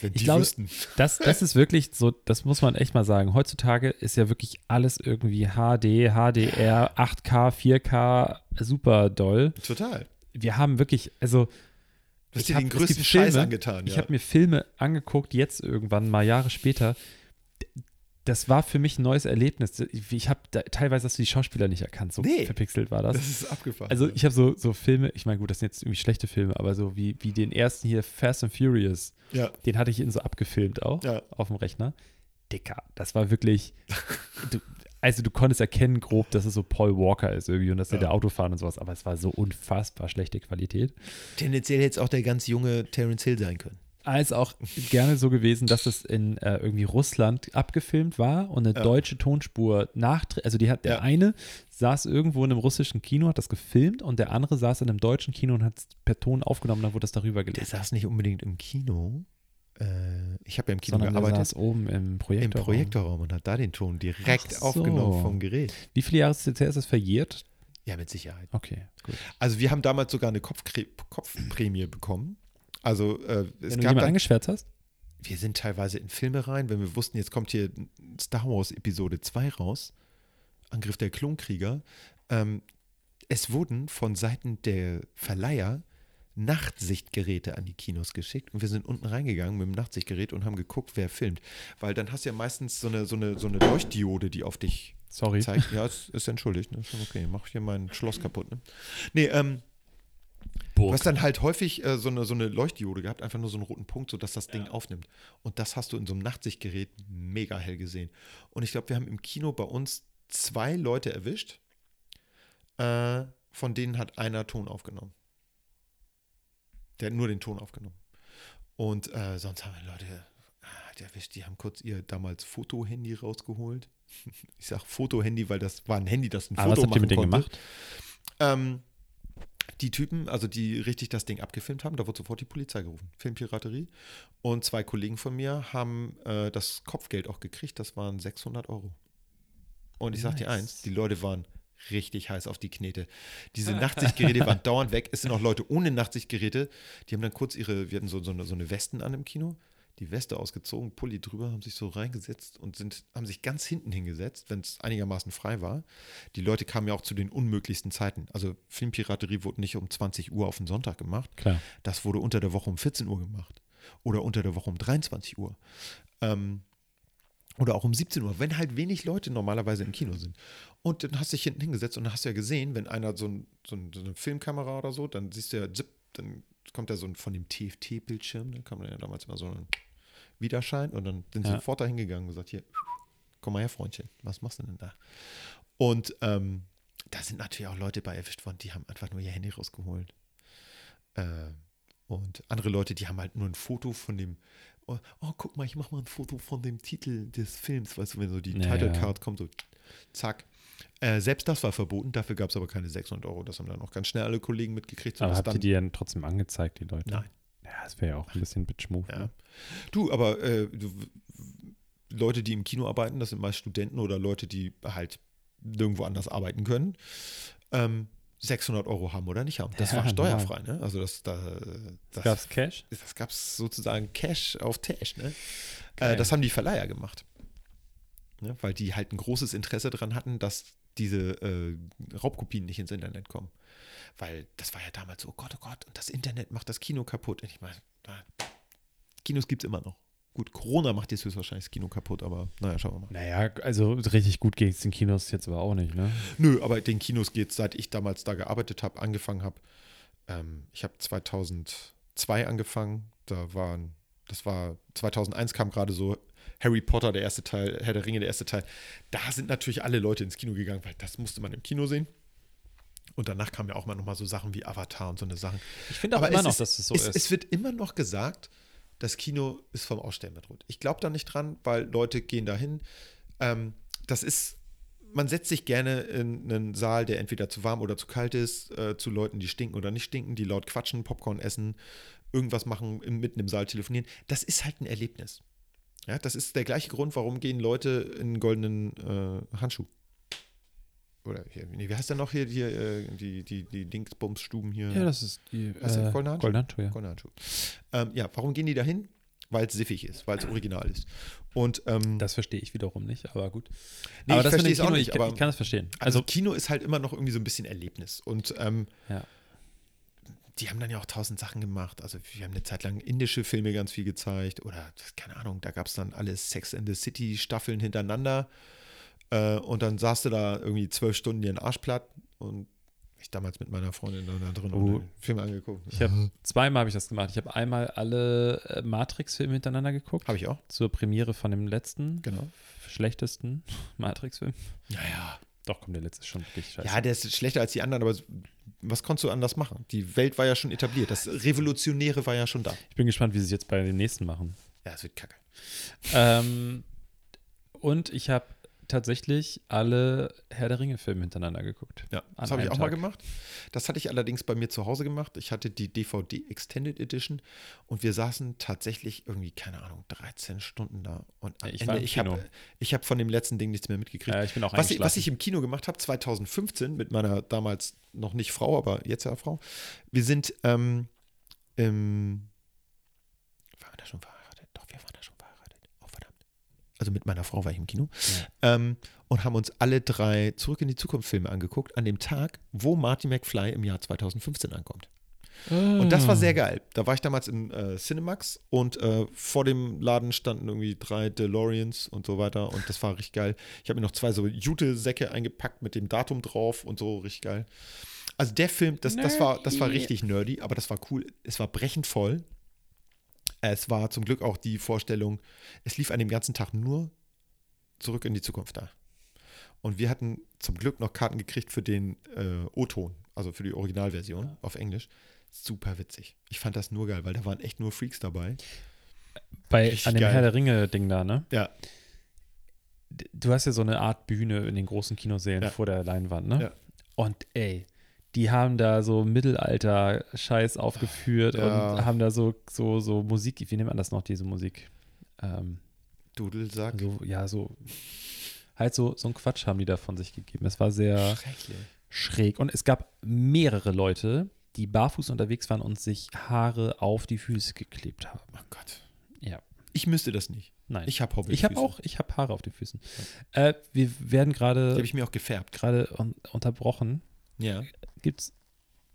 Wenn Ich die glaube, wüssten. Das, das ist wirklich so, das muss man echt mal sagen. Heutzutage ist ja wirklich alles irgendwie HD, HDR, 8K, 4K, super doll. Total. Wir haben wirklich, also. Du hast ich dir den größten Scheiß Filme, angetan, Ich ja. habe mir Filme angeguckt, jetzt irgendwann, mal Jahre später. Das war für mich ein neues Erlebnis. Ich, habe teilweise hast du die Schauspieler nicht erkannt, so Nee. verpixelt war das. Das ist abgefahren. Also ja. ich habe so, so Filme, ich meine, gut, das sind jetzt irgendwie schlechte Filme, aber so wie, wie den ersten hier, Fast and Furious, ja. den hatte ich in so abgefilmt auch Ja. auf dem Rechner. Dicker, das war wirklich, du, also du konntest erkennen grob, dass es so Paul Walker ist irgendwie und dass Ja. der Auto fahren und sowas, aber es war so unfassbar schlechte Qualität. Tendenziell hätte es auch der ganz junge Terence Hill sein können. Als auch gerne so gewesen, dass es in äh, irgendwie Russland abgefilmt war und eine Ja. deutsche Tonspur nachträglich, also die hat, der Ja. eine saß irgendwo in einem russischen Kino, hat das gefilmt und der andere saß in einem deutschen Kino und hat es per Ton aufgenommen, dann wurde das darüber Der gelesen. saß nicht unbedingt im Kino. Äh, ich habe ja im Kino Sondern der gearbeitet. saß oben im Im Projektor. Projektorraum und hat da den Ton direkt so. aufgenommen vom Gerät. Wie viele Jahre ist das verjährt? Ja, mit Sicherheit. Okay, gut. Also wir haben damals sogar eine Kopfprämie bekommen. Also äh, es Wenn du gab jemanden dann, angeschwärzt hast? wir sind teilweise in Filme rein, wenn wir wussten, jetzt kommt hier Star Wars Episode 2 raus, Angriff der Klonkrieger. Ähm, es wurden von Seiten der Verleiher Nachtsichtgeräte an die Kinos geschickt und wir sind unten reingegangen mit dem Nachtsichtgerät und haben geguckt, wer filmt. Weil dann hast du ja meistens so eine, so eine, so eine Leuchtdiode, die auf dich Sorry. zeigt. Ja, ist, ist entschuldigt, ne? Okay. Mach hier mein Schloss kaputt, ne? Nee, ähm, Du hast dann halt häufig äh, so, eine, so eine Leuchtdiode gehabt, einfach nur so einen roten Punkt, sodass das Ding aufnimmt. Und das hast du in so einem Nachtsichtgerät mega hell gesehen. Und ich glaube, wir haben im Kino bei uns zwei Leute erwischt, äh, von denen hat einer Ton aufgenommen. Der hat nur den Ton aufgenommen. Und äh, sonst haben wir Leute äh, erwischt, die haben kurz ihr damals Fotohandy rausgeholt. Ich sage Fotohandy, weil das war ein Handy, das ein Aber Foto was habt ihr mit denen gemacht? Ähm, die Typen, also die richtig das Ding abgefilmt haben, da wurde sofort die Polizei gerufen. Filmpiraterie. Und zwei Kollegen von mir haben äh, das Kopfgeld auch gekriegt. Das waren 600 Euro. Und ich sag dir Nice. eins, die Leute waren richtig heiß auf die Knete. Diese Nachtsichtgeräte waren dauernd weg. Es sind auch Leute ohne Nachtsichtgeräte, die haben dann kurz ihre, wir hatten so, so, eine, so eine Westen an im Kino, die Weste ausgezogen, Pulli drüber, haben sich so reingesetzt und sind, haben sich ganz hinten hingesetzt, wenn es einigermaßen frei war. Die Leute kamen ja auch zu den unmöglichsten Zeiten. Also Filmpiraterie wurde nicht um 20 Uhr auf den Sonntag gemacht. Klar. Das wurde unter der Woche um 14 Uhr gemacht. Oder unter der Woche um 23 Uhr. Ähm, oder auch um 17 Uhr, wenn halt wenig Leute normalerweise im Kino sind. Und dann hast du dich hinten hingesetzt und dann hast du ja gesehen, wenn einer so, ein, so, ein, so eine Filmkamera oder so, dann siehst du ja, zip, dann kommt ja so ein von dem TFT-Bildschirm, da kam dann ja damals immer so ein Widerschein und dann sind sie Ja. sofort da hingegangen und gesagt, hier, komm mal her, Freundchen, was machst du denn da? Und ähm, da sind natürlich auch Leute bei erwischt worden, die haben einfach nur ihr Handy rausgeholt. Äh, und andere Leute, die haben halt nur ein Foto von dem, oh, oh, guck mal, ich mach mal ein Foto von dem Titel des Films, weißt du, wenn so die Ja, Title. Card kommt, so zack. Äh, selbst das war verboten, dafür gab es aber keine 600 Euro. Das haben dann auch ganz schnell alle Kollegen mitgekriegt. Aber habt ihr dann, die dann trotzdem angezeigt, die Leute? Nein. Ja, das wäre ja auch ein bisschen Bitch-Move. Ja. Ne? Du, aber äh, du, Leute, die im Kino arbeiten, das sind meist Studenten oder Leute, die halt nirgendwo anders arbeiten können, ähm, 600 Euro haben oder nicht haben. Das Ja, war steuerfrei, ne? Also das, da, das, Gab's Cash? das gab es sozusagen Cash auf Tash, ne? Äh, das haben die Verleiher gemacht. Ne? Weil die halt ein großes Interesse daran hatten, dass diese äh, Raubkopien nicht ins Internet kommen. Weil das war ja damals so, oh Gott, oh Gott, und das Internet macht das Kino kaputt. Und ich meine, Kinos gibt es immer noch. Gut, Corona macht jetzt höchstwahrscheinlich das Kino kaputt, aber naja, schauen wir mal. Naja, also richtig gut geht es den Kinos jetzt aber auch nicht, ne? Nö, aber den Kinos geht seit ich damals da gearbeitet habe, angefangen habe. Ähm, ich habe 2002 angefangen. Da waren, das war 2001 kam gerade so Harry Potter, der erste Teil, Herr der Ringe, der erste Teil. Da sind natürlich alle Leute ins Kino gegangen, weil das musste man im Kino sehen. Und danach kamen ja auch mal nochmal so Sachen wie Avatar und so eine Sachen. Ich finde auch Aber immer noch, ist, dass es so es, ist. Es wird immer noch gesagt, das Kino ist vom Aussterben bedroht. Ich glaube da nicht dran, weil Leute gehen dahin. Ähm, das ist, man setzt sich gerne in einen Saal, der entweder zu warm oder zu kalt ist, äh, zu Leuten, die stinken oder nicht stinken, die laut quatschen, Popcorn essen, irgendwas machen, im, mitten im Saal telefonieren. Das ist halt ein Erlebnis. Ja, das ist der gleiche Grund, warum gehen Leute in einen goldenen äh, Handschuh. Oder hier, nee, wie heißt der noch hier, hier äh, die, die, die Dingsbums-Stuben hier? ja, das ist die das, äh? Goldener Handschuh, ja. Ähm, ja, warum gehen die da hin? Weil es siffig ist, weil es original ist. Und ähm, Das verstehe ich wiederum nicht, aber gut. Nee, aber ich das verstehe es auch nicht, ich, aber- ich kann das verstehen. also Also, Kino ist halt immer noch irgendwie so ein bisschen Erlebnis. Und ähm, ja. die haben dann ja auch tausend Sachen gemacht. Also wir haben eine Zeit lang indische Filme ganz viel gezeigt. Oder, keine Ahnung, da gab es dann alle Sex in the City Staffeln hintereinander. Äh, und dann saß du da irgendwie zwölf Stunden dir den Arsch platt. Und ich damals mit meiner Freundin da da drin Oh. und Film angeguckt. Ich habe zweimal habe ich das gemacht. Ich habe einmal alle äh, Matrix-Filme hintereinander geguckt. Habe ich auch. Zur Premiere von dem letzten, Genau. schlechtesten Matrix-Film. Naja. Doch, komm, der letzte ist schon wirklich scheiße. Ja, der ist schlechter als die anderen, aber was konntest du anders machen? Die Welt war ja schon etabliert. Das Revolutionäre war ja schon da. Ich bin gespannt, wie sie es jetzt bei den nächsten machen. Ja, es wird kacke. ähm, und ich habe tatsächlich alle Herr der Ringe-Filme hintereinander geguckt. Ja, das habe ich auch mal Tag. gemacht. Das hatte ich allerdings bei mir zu Hause gemacht. Ich hatte die DVD Extended Edition und wir saßen tatsächlich irgendwie, keine Ahnung, 13 Stunden da. Und am ich Ende, ich habe ich hab von dem letzten Ding nichts mehr mitgekriegt. Ja, ich bin auch was, ich, was ich im Kino gemacht habe, 2015, mit meiner damals noch nicht Frau, aber jetzt ja Frau, wir sind ähm, im. Waren wir da schon verheiratet? Doch, wir waren da schon verheiratet. Oh, verdammt. Also mit meiner Frau war ich im Kino. Ähm, und haben uns alle drei Zurück in die Zukunft Filme angeguckt, an dem Tag, wo Marty McFly im Jahr 2015 ankommt. Und das war Ah. sehr geil. Da war ich damals im äh, Cinemax und äh, vor dem Laden standen irgendwie drei DeLoreans und so weiter und das war richtig geil. Ich habe mir noch zwei so Jute-Säcke eingepackt mit dem Datum drauf und so, richtig geil. Also der Film, das, das, war, das war richtig nerdy, aber das war cool. Es war brechend voll. Es war zum Glück auch die Vorstellung, es lief an dem ganzen Tag nur zurück in die Zukunft da. Und wir hatten zum Glück noch Karten gekriegt für den äh, O-Ton, also für die Originalversion auf Englisch. Super witzig. Ich fand das nur geil, weil da waren echt nur Freaks dabei. Bei, Richtig an dem geil. Herr der Ringe-Ding da, ne? Ja, Du hast ja so eine Art Bühne in den großen Kinosälen Ja. vor der Leinwand, ne? Ja. Und ey, die haben da so Mittelalter-Scheiß aufgeführt Ja. und haben da so, so, so Musik, wie nennt man das noch, diese Musik? Ähm, Dudelsack. so, ja, so, halt so, so ein Quatsch haben die da von sich gegeben. Es war sehr schräg. Und es gab mehrere Leute, die barfuß unterwegs waren und sich Haare auf die Füße geklebt haben. Oh Gott. Ja. Ich müsste das nicht. Nein. Ich habe Hobby. Ich habe auch, ich habe Haare auf den Füßen. Äh, wir werden Die gerade habe ich mir auch gefärbt. gerade un unterbrochen. Ja. Gibt's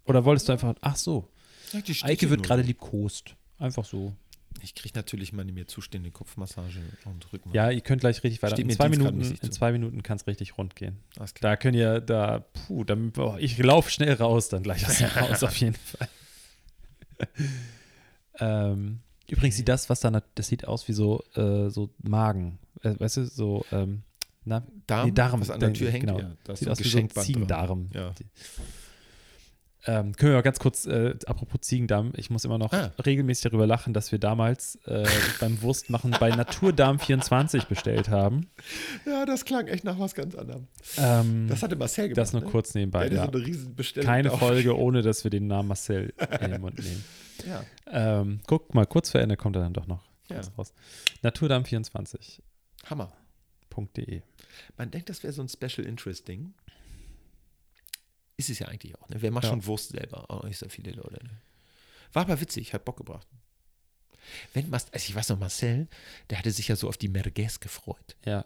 oder wolltest du einfach? Ach so, Die Eike wird gerade liebkost. Einfach so. Ich kriege natürlich meine mir zustehende Kopfmassage und Rücken. Ja, ihr könnt gleich richtig weiter. In zwei Minuten, in zwei Minuten kann es richtig rund gehen. Da könnt ihr, da, puh, dann, boah, ich laufe schnell raus, dann gleich aus dem Haus auf jeden Fall. ähm, übrigens sieht das, was da, das sieht aus wie so, äh, so Magen. Äh, weißt du, so, ähm, na, Darm, nee, Darm. was an der Tür hängt. Genau. Ja, Sieht so aus wie so ein. Ziegendarm. Ja. Die- Ähm, können wir mal ganz kurz, äh, apropos Ziegendarm, ich muss immer noch Ah. regelmäßig darüber lachen, dass wir damals äh, beim Wurstmachen bei Naturdarm 24 bestellt haben. ja, das klang echt nach was ganz anderem. Ähm, Das hatte Marcel gemacht. das nur ne? kurz nebenbei. Ja. so. Keine da. Folge, ohne dass wir den Namen Marcel in den Mund nehmen. Ja. Ähm, guck mal, kurz vor Ende kommt er dann doch noch Ja. raus. Naturdarm24.de. Hammer. Man denkt, das wäre so ein Special Interest Ding. Ist es ja eigentlich auch. Ne? Wer macht Ja. schon Wurst selber? Auch nicht so viele Leute. Ne? War aber witzig, hat Bock gebracht. Wenn, also ich weiß noch, Marcel, der hatte sich ja so auf die Merguez gefreut. Ja,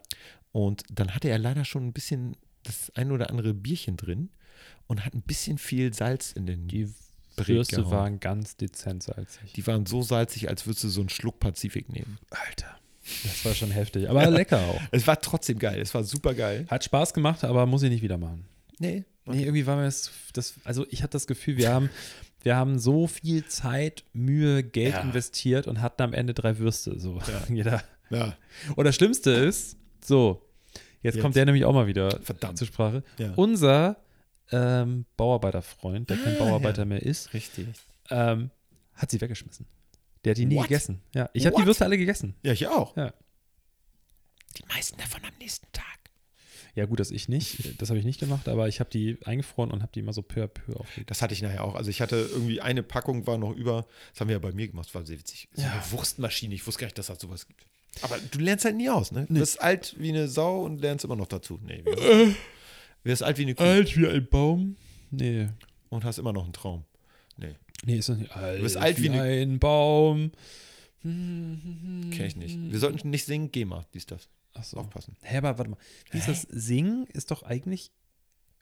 Und dann hatte er leider schon ein bisschen das ein oder andere Bierchen drin und hat ein bisschen viel Salz in den. die Würste waren ganz dezent salzig. Die waren so salzig, als würdest du so einen Schluck Pazifik nehmen. Alter, das war schon heftig. Aber lecker auch. Es war trotzdem geil. Es war super geil. Hat Spaß gemacht, aber muss ich nicht wieder machen. Nee. Nee, irgendwie war mir das, das also ich hatte das Gefühl, wir haben Wir haben so viel Zeit, Mühe, Geld Ja. investiert und hatten am Ende drei Würste. So. Jeder. Ja. Und das Schlimmste ist, so, jetzt, Jetzt. kommt der nämlich auch mal wieder Verdammt. zur Sprache. Ja. Unser ähm, Bauarbeiterfreund, der kein Ah, Bauarbeiter ja. mehr ist, Richtig. ähm, hat sie weggeschmissen. Der hat die nie What? gegessen. Ja, ich habe die? Würste alle gegessen. Ja, ich auch. Ja. Die meisten davon am nächsten Tag. Ja, gut, dass ich nicht. Das habe ich nicht gemacht, aber ich habe die eingefroren und habe die immer so peu à peu aufgelegt. Das hatte ich nachher auch. Also ich hatte irgendwie eine Packung war noch über. Das haben wir ja bei mir gemacht, war sehr witzig. So Ja. eine Wurstmaschine. Ich wusste gar nicht, dass das sowas gibt. Aber du lernst halt nie aus, ne? Du Nee. bist alt wie eine Sau und lernst immer noch dazu. Nee, wir du wirst alt wie eine Kuh wie ein Baum? Nee. und hast immer noch einen Traum. Nee, Nee, ist das nicht. Alt, bist alt wie ne- ein Baum. kenn ich nicht. Wir sollten nicht singen, GEMA, dies, das. Achso. Aufpassen. Hä, aber warte mal. Wie ist das? Singen ist doch eigentlich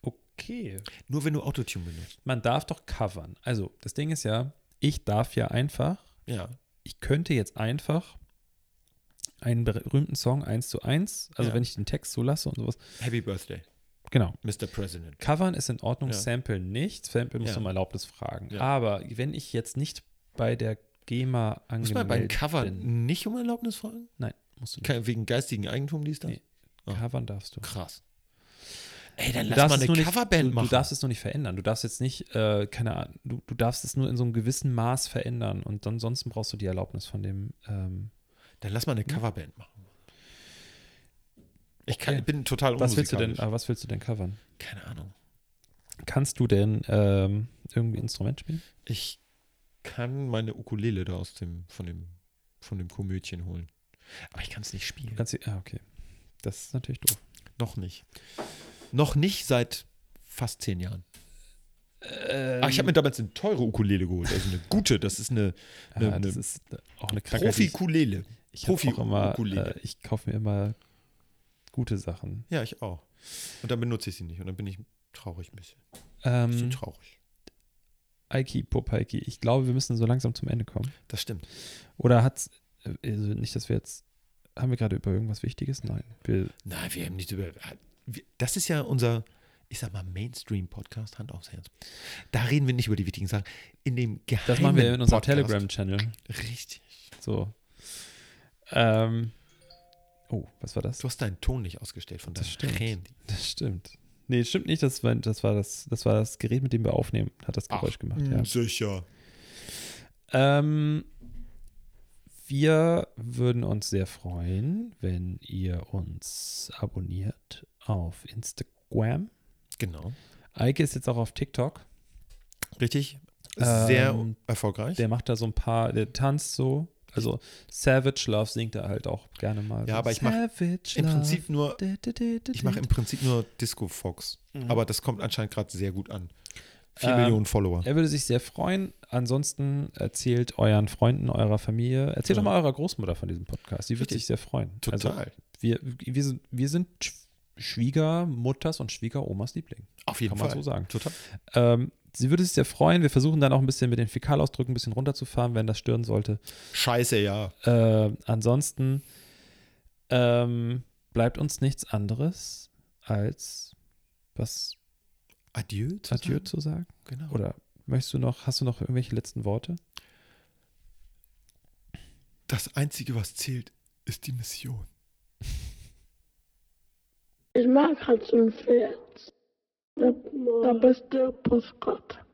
okay. Nur wenn du Autotune benutzt. Man darf doch covern. Also, das Ding ist ja, ich darf ja einfach, Ja. ich könnte jetzt einfach einen berühmten Song eins zu eins, also Ja. wenn ich den Text so lasse und sowas, Happy Birthday, genau. Mr. President. Covern ist in Ordnung, Ja. Sample nicht. Sample muss Ja. um Erlaubnis fragen. Ja. Aber wenn ich jetzt nicht bei der GEMA Muss man beim angemeldet Cover bin, nicht um Erlaubnis fragen? nein, musst du nicht. Ke- Wegen geistigen Eigentum, dies, das? Nee. Ah. Covern darfst du. Krass. Ey, dann lass mal eine Coverband machen. Du darfst es nur nicht verändern. Du darfst jetzt nicht, äh, keine Ahnung, du, du darfst es nur in so einem gewissen Maß verändern und ansonsten brauchst du die Erlaubnis von dem. Ähm, Dann lass mal eine Coverband machen. Ich kann, Okay. bin total was willst du denn? Aber was willst du denn covern? Keine Ahnung. Kannst du denn ähm, irgendwie Instrument spielen? Ich kann meine Ukulele da aus dem, von dem, von dem Komödchen holen. Aber ich kann es nicht spielen. Kannst ah, okay. Das ist natürlich doof. Noch nicht. Noch nicht seit fast zehn Jahren. Ähm, Aber ich habe mir damals eine teure Ukulele geholt. Also eine gute. Das ist eine ja, eine- das ist auch eine Krankheit. die ich- Profi-Ukulele. Ich, auch immer, äh, ich kaufe mir immer gute Sachen. Ja, ich auch. Und dann benutze ich sie nicht. Und dann bin ich traurig ein bisschen. Ein bisschen Ähm, traurig. Eiki, Popaiki, ich glaube, wir müssen so langsam zum Ende kommen. Das stimmt. Oder hat's, äh, also nicht, dass wir jetzt, haben wir gerade über irgendwas Wichtiges? Nein. Wir, Nein, wir haben nicht über. Das ist ja unser, ich sag mal, Mainstream-Podcast, Hand aufs Herz. Da reden wir nicht über die wichtigen Sachen. In dem geheimen das machen wir in unserem Telegram-Channel. Richtig. So. Ähm, oh, was war das? Du hast deinen Ton nicht ausgestellt von Das deinem stimmt. Handy. Das stimmt. Nee, das stimmt nicht. Das war das, war das, das war das Gerät, mit dem wir aufnehmen, hat das Geräusch gemacht. Ja. Sicher. Ähm, wir würden uns sehr freuen, wenn ihr uns abonniert auf Instagram. Genau. Eike ist jetzt auch auf TikTok. Richtig. Sehr Ähm, erfolgreich. Der macht da so ein paar, der tanzt so. Also Savage Love singt er halt auch gerne mal. Ja, aber ich mach Savage Im. Prinzip nur, ich mache im Prinzip nur Disco Fox. Mhm. Aber das kommt anscheinend gerade sehr gut an. Vier Ähm, Millionen Follower. Er würde sich sehr freuen. Ansonsten erzählt euren Freunden, eurer Familie, erzählt Ja. doch mal eurer Großmutter von diesem Podcast. Die wird Richtig. sich sehr freuen. Also Total. wir, wir, sind, wir sind Sch- Schwiegermutters und Schwiegeromas Liebling. Auf jeden Kann man Fall. so sagen. Total. Ähm, sie würde sich sehr freuen. Wir versuchen dann auch ein bisschen mit den Fäkalausdrücken ein bisschen runterzufahren, wenn das stören sollte. Scheiße, ja. Äh, ansonsten ähm, bleibt uns nichts anderes als was Adieu. zu Adieu sagen? zu sagen. Genau. Oder möchtest du noch, hast du noch irgendwelche letzten Worte? Das Einzige, was zählt, ist die Mission. Ich mag Hans und Pferd. Der, der beste Postcard.